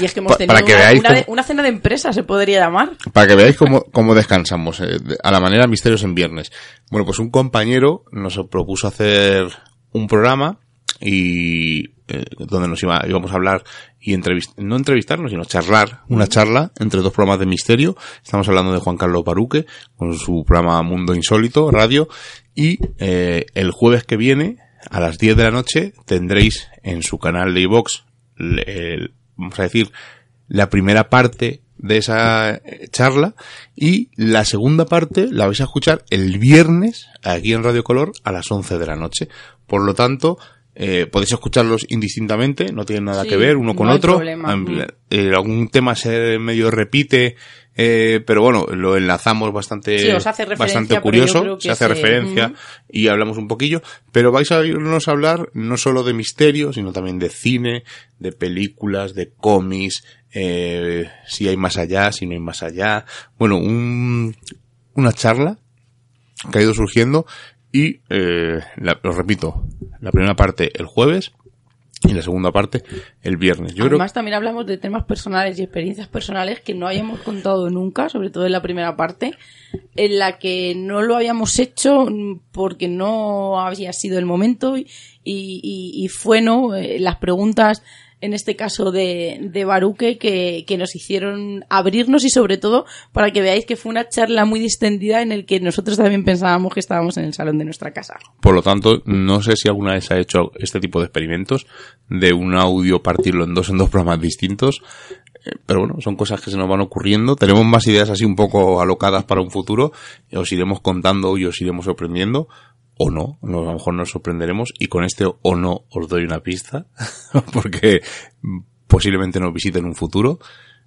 Y es que hemos tenido para que una, veáis una cómo- de- una cena de empresa, se podría llamar. Para que veáis cómo, cómo descansamos, eh, de- a la manera Misterios en Viernes. Bueno, pues un compañero nos propuso hacer un programa y eh, donde nos iba, íbamos a hablar y entrevist no entrevistarnos, sino charlar, una charla entre dos programas de misterio. Estamos hablando de Juan Carlos Baruque con su programa Mundo Insólito, radio, y eh, el jueves que viene, a las 10 de la noche, tendréis en su canal de iVox, el- vamos a decir, la primera parte de esa eh, charla y la segunda parte la vais a escuchar el viernes aquí en Radio Color a las 11 de la noche. Por lo tanto, eh, podéis escucharlos indistintamente, no tienen nada Sí, que ver uno con no otro. eh, algún tema se medio repite, eh, pero bueno, lo enlazamos bastante, Sí, os hace referencia, bastante curioso, se hace se- referencia y hablamos un poquillo, pero vais a oírnos hablar no solo de misterio, sino también de cine, de películas, de cómics, eh, si hay más allá, si no hay más allá. Bueno, un, una charla que ha ido surgiendo y, eh, la- lo repito, la primera parte el jueves y la segunda parte el viernes. Además, también hablamos de temas personales y experiencias personales que no habíamos contado nunca, sobre todo en la primera parte, en la que no lo habíamos hecho porque no había sido el momento y, y- y fue, ¿no? Eh, Las preguntas, en este caso de, de Baruque, que, que nos hicieron abrirnos y sobre todo para que veáis que fue una charla muy distendida en el que nosotros también pensábamos que estábamos en el salón de nuestra casa. Por lo tanto, no sé si alguna vez ha hecho este tipo de experimentos de un audio partirlo en dos en dos programas distintos. Eh, Pero bueno, son cosas que se nos van ocurriendo. Tenemos más ideas así un poco alocadas para un futuro. Os iremos contando y os iremos sorprendiendo. O no, no, a lo mejor nos sorprenderemos. Y con este o no os doy una pista. <laughs> porque posiblemente nos visite en un futuro.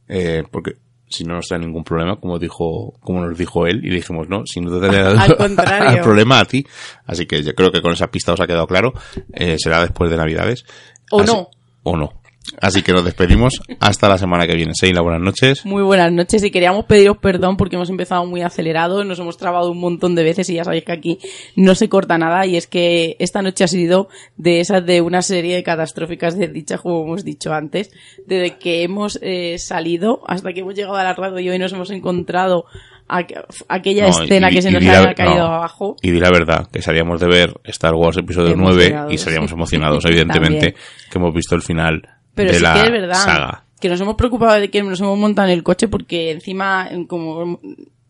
Eh, porque si no nos trae ningún problema, como dijo, como nos dijo él, y dijimos, no, si no te trae <laughs> Al <laughs> contrario. al problema a ti. Así que yo creo que con esa pista os ha quedado claro. Eh, será después de Navidades. O Así- no. O no. Así que nos despedimos hasta la semana que viene. Seila, buenas noches. Muy buenas noches y queríamos pediros perdón porque hemos empezado muy acelerados, nos hemos trabado un montón de veces y ya sabéis que aquí no se corta nada y es que esta noche ha sido de esas de una serie de catastróficas desdichas como hemos dicho antes, desde que hemos eh, salido hasta que hemos llegado a la radio y nos hemos encontrado aqu- aquella No, escena y- que se nos había caído no. abajo. Y di la verdad, que salíamos de ver Star Wars episodio 9 y salíamos <laughs> emocionados, evidentemente, que hemos visto el final Pero de sí la que es verdad saga. que nos hemos preocupado de que nos hemos montado en el coche porque encima, como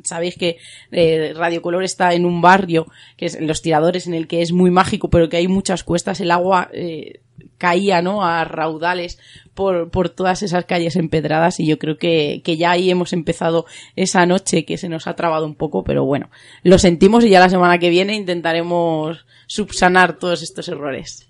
sabéis que eh, Radio Color está en un barrio, que es en los tiradores, en el que es muy mágico, pero que hay muchas cuestas, el agua eh, caía, ¿no? A raudales por, por todas esas calles empedradas y yo creo que, que ya ahí hemos empezado esa noche que se nos ha trabado un poco, pero bueno, lo sentimos y ya la semana que viene intentaremos subsanar todos estos errores.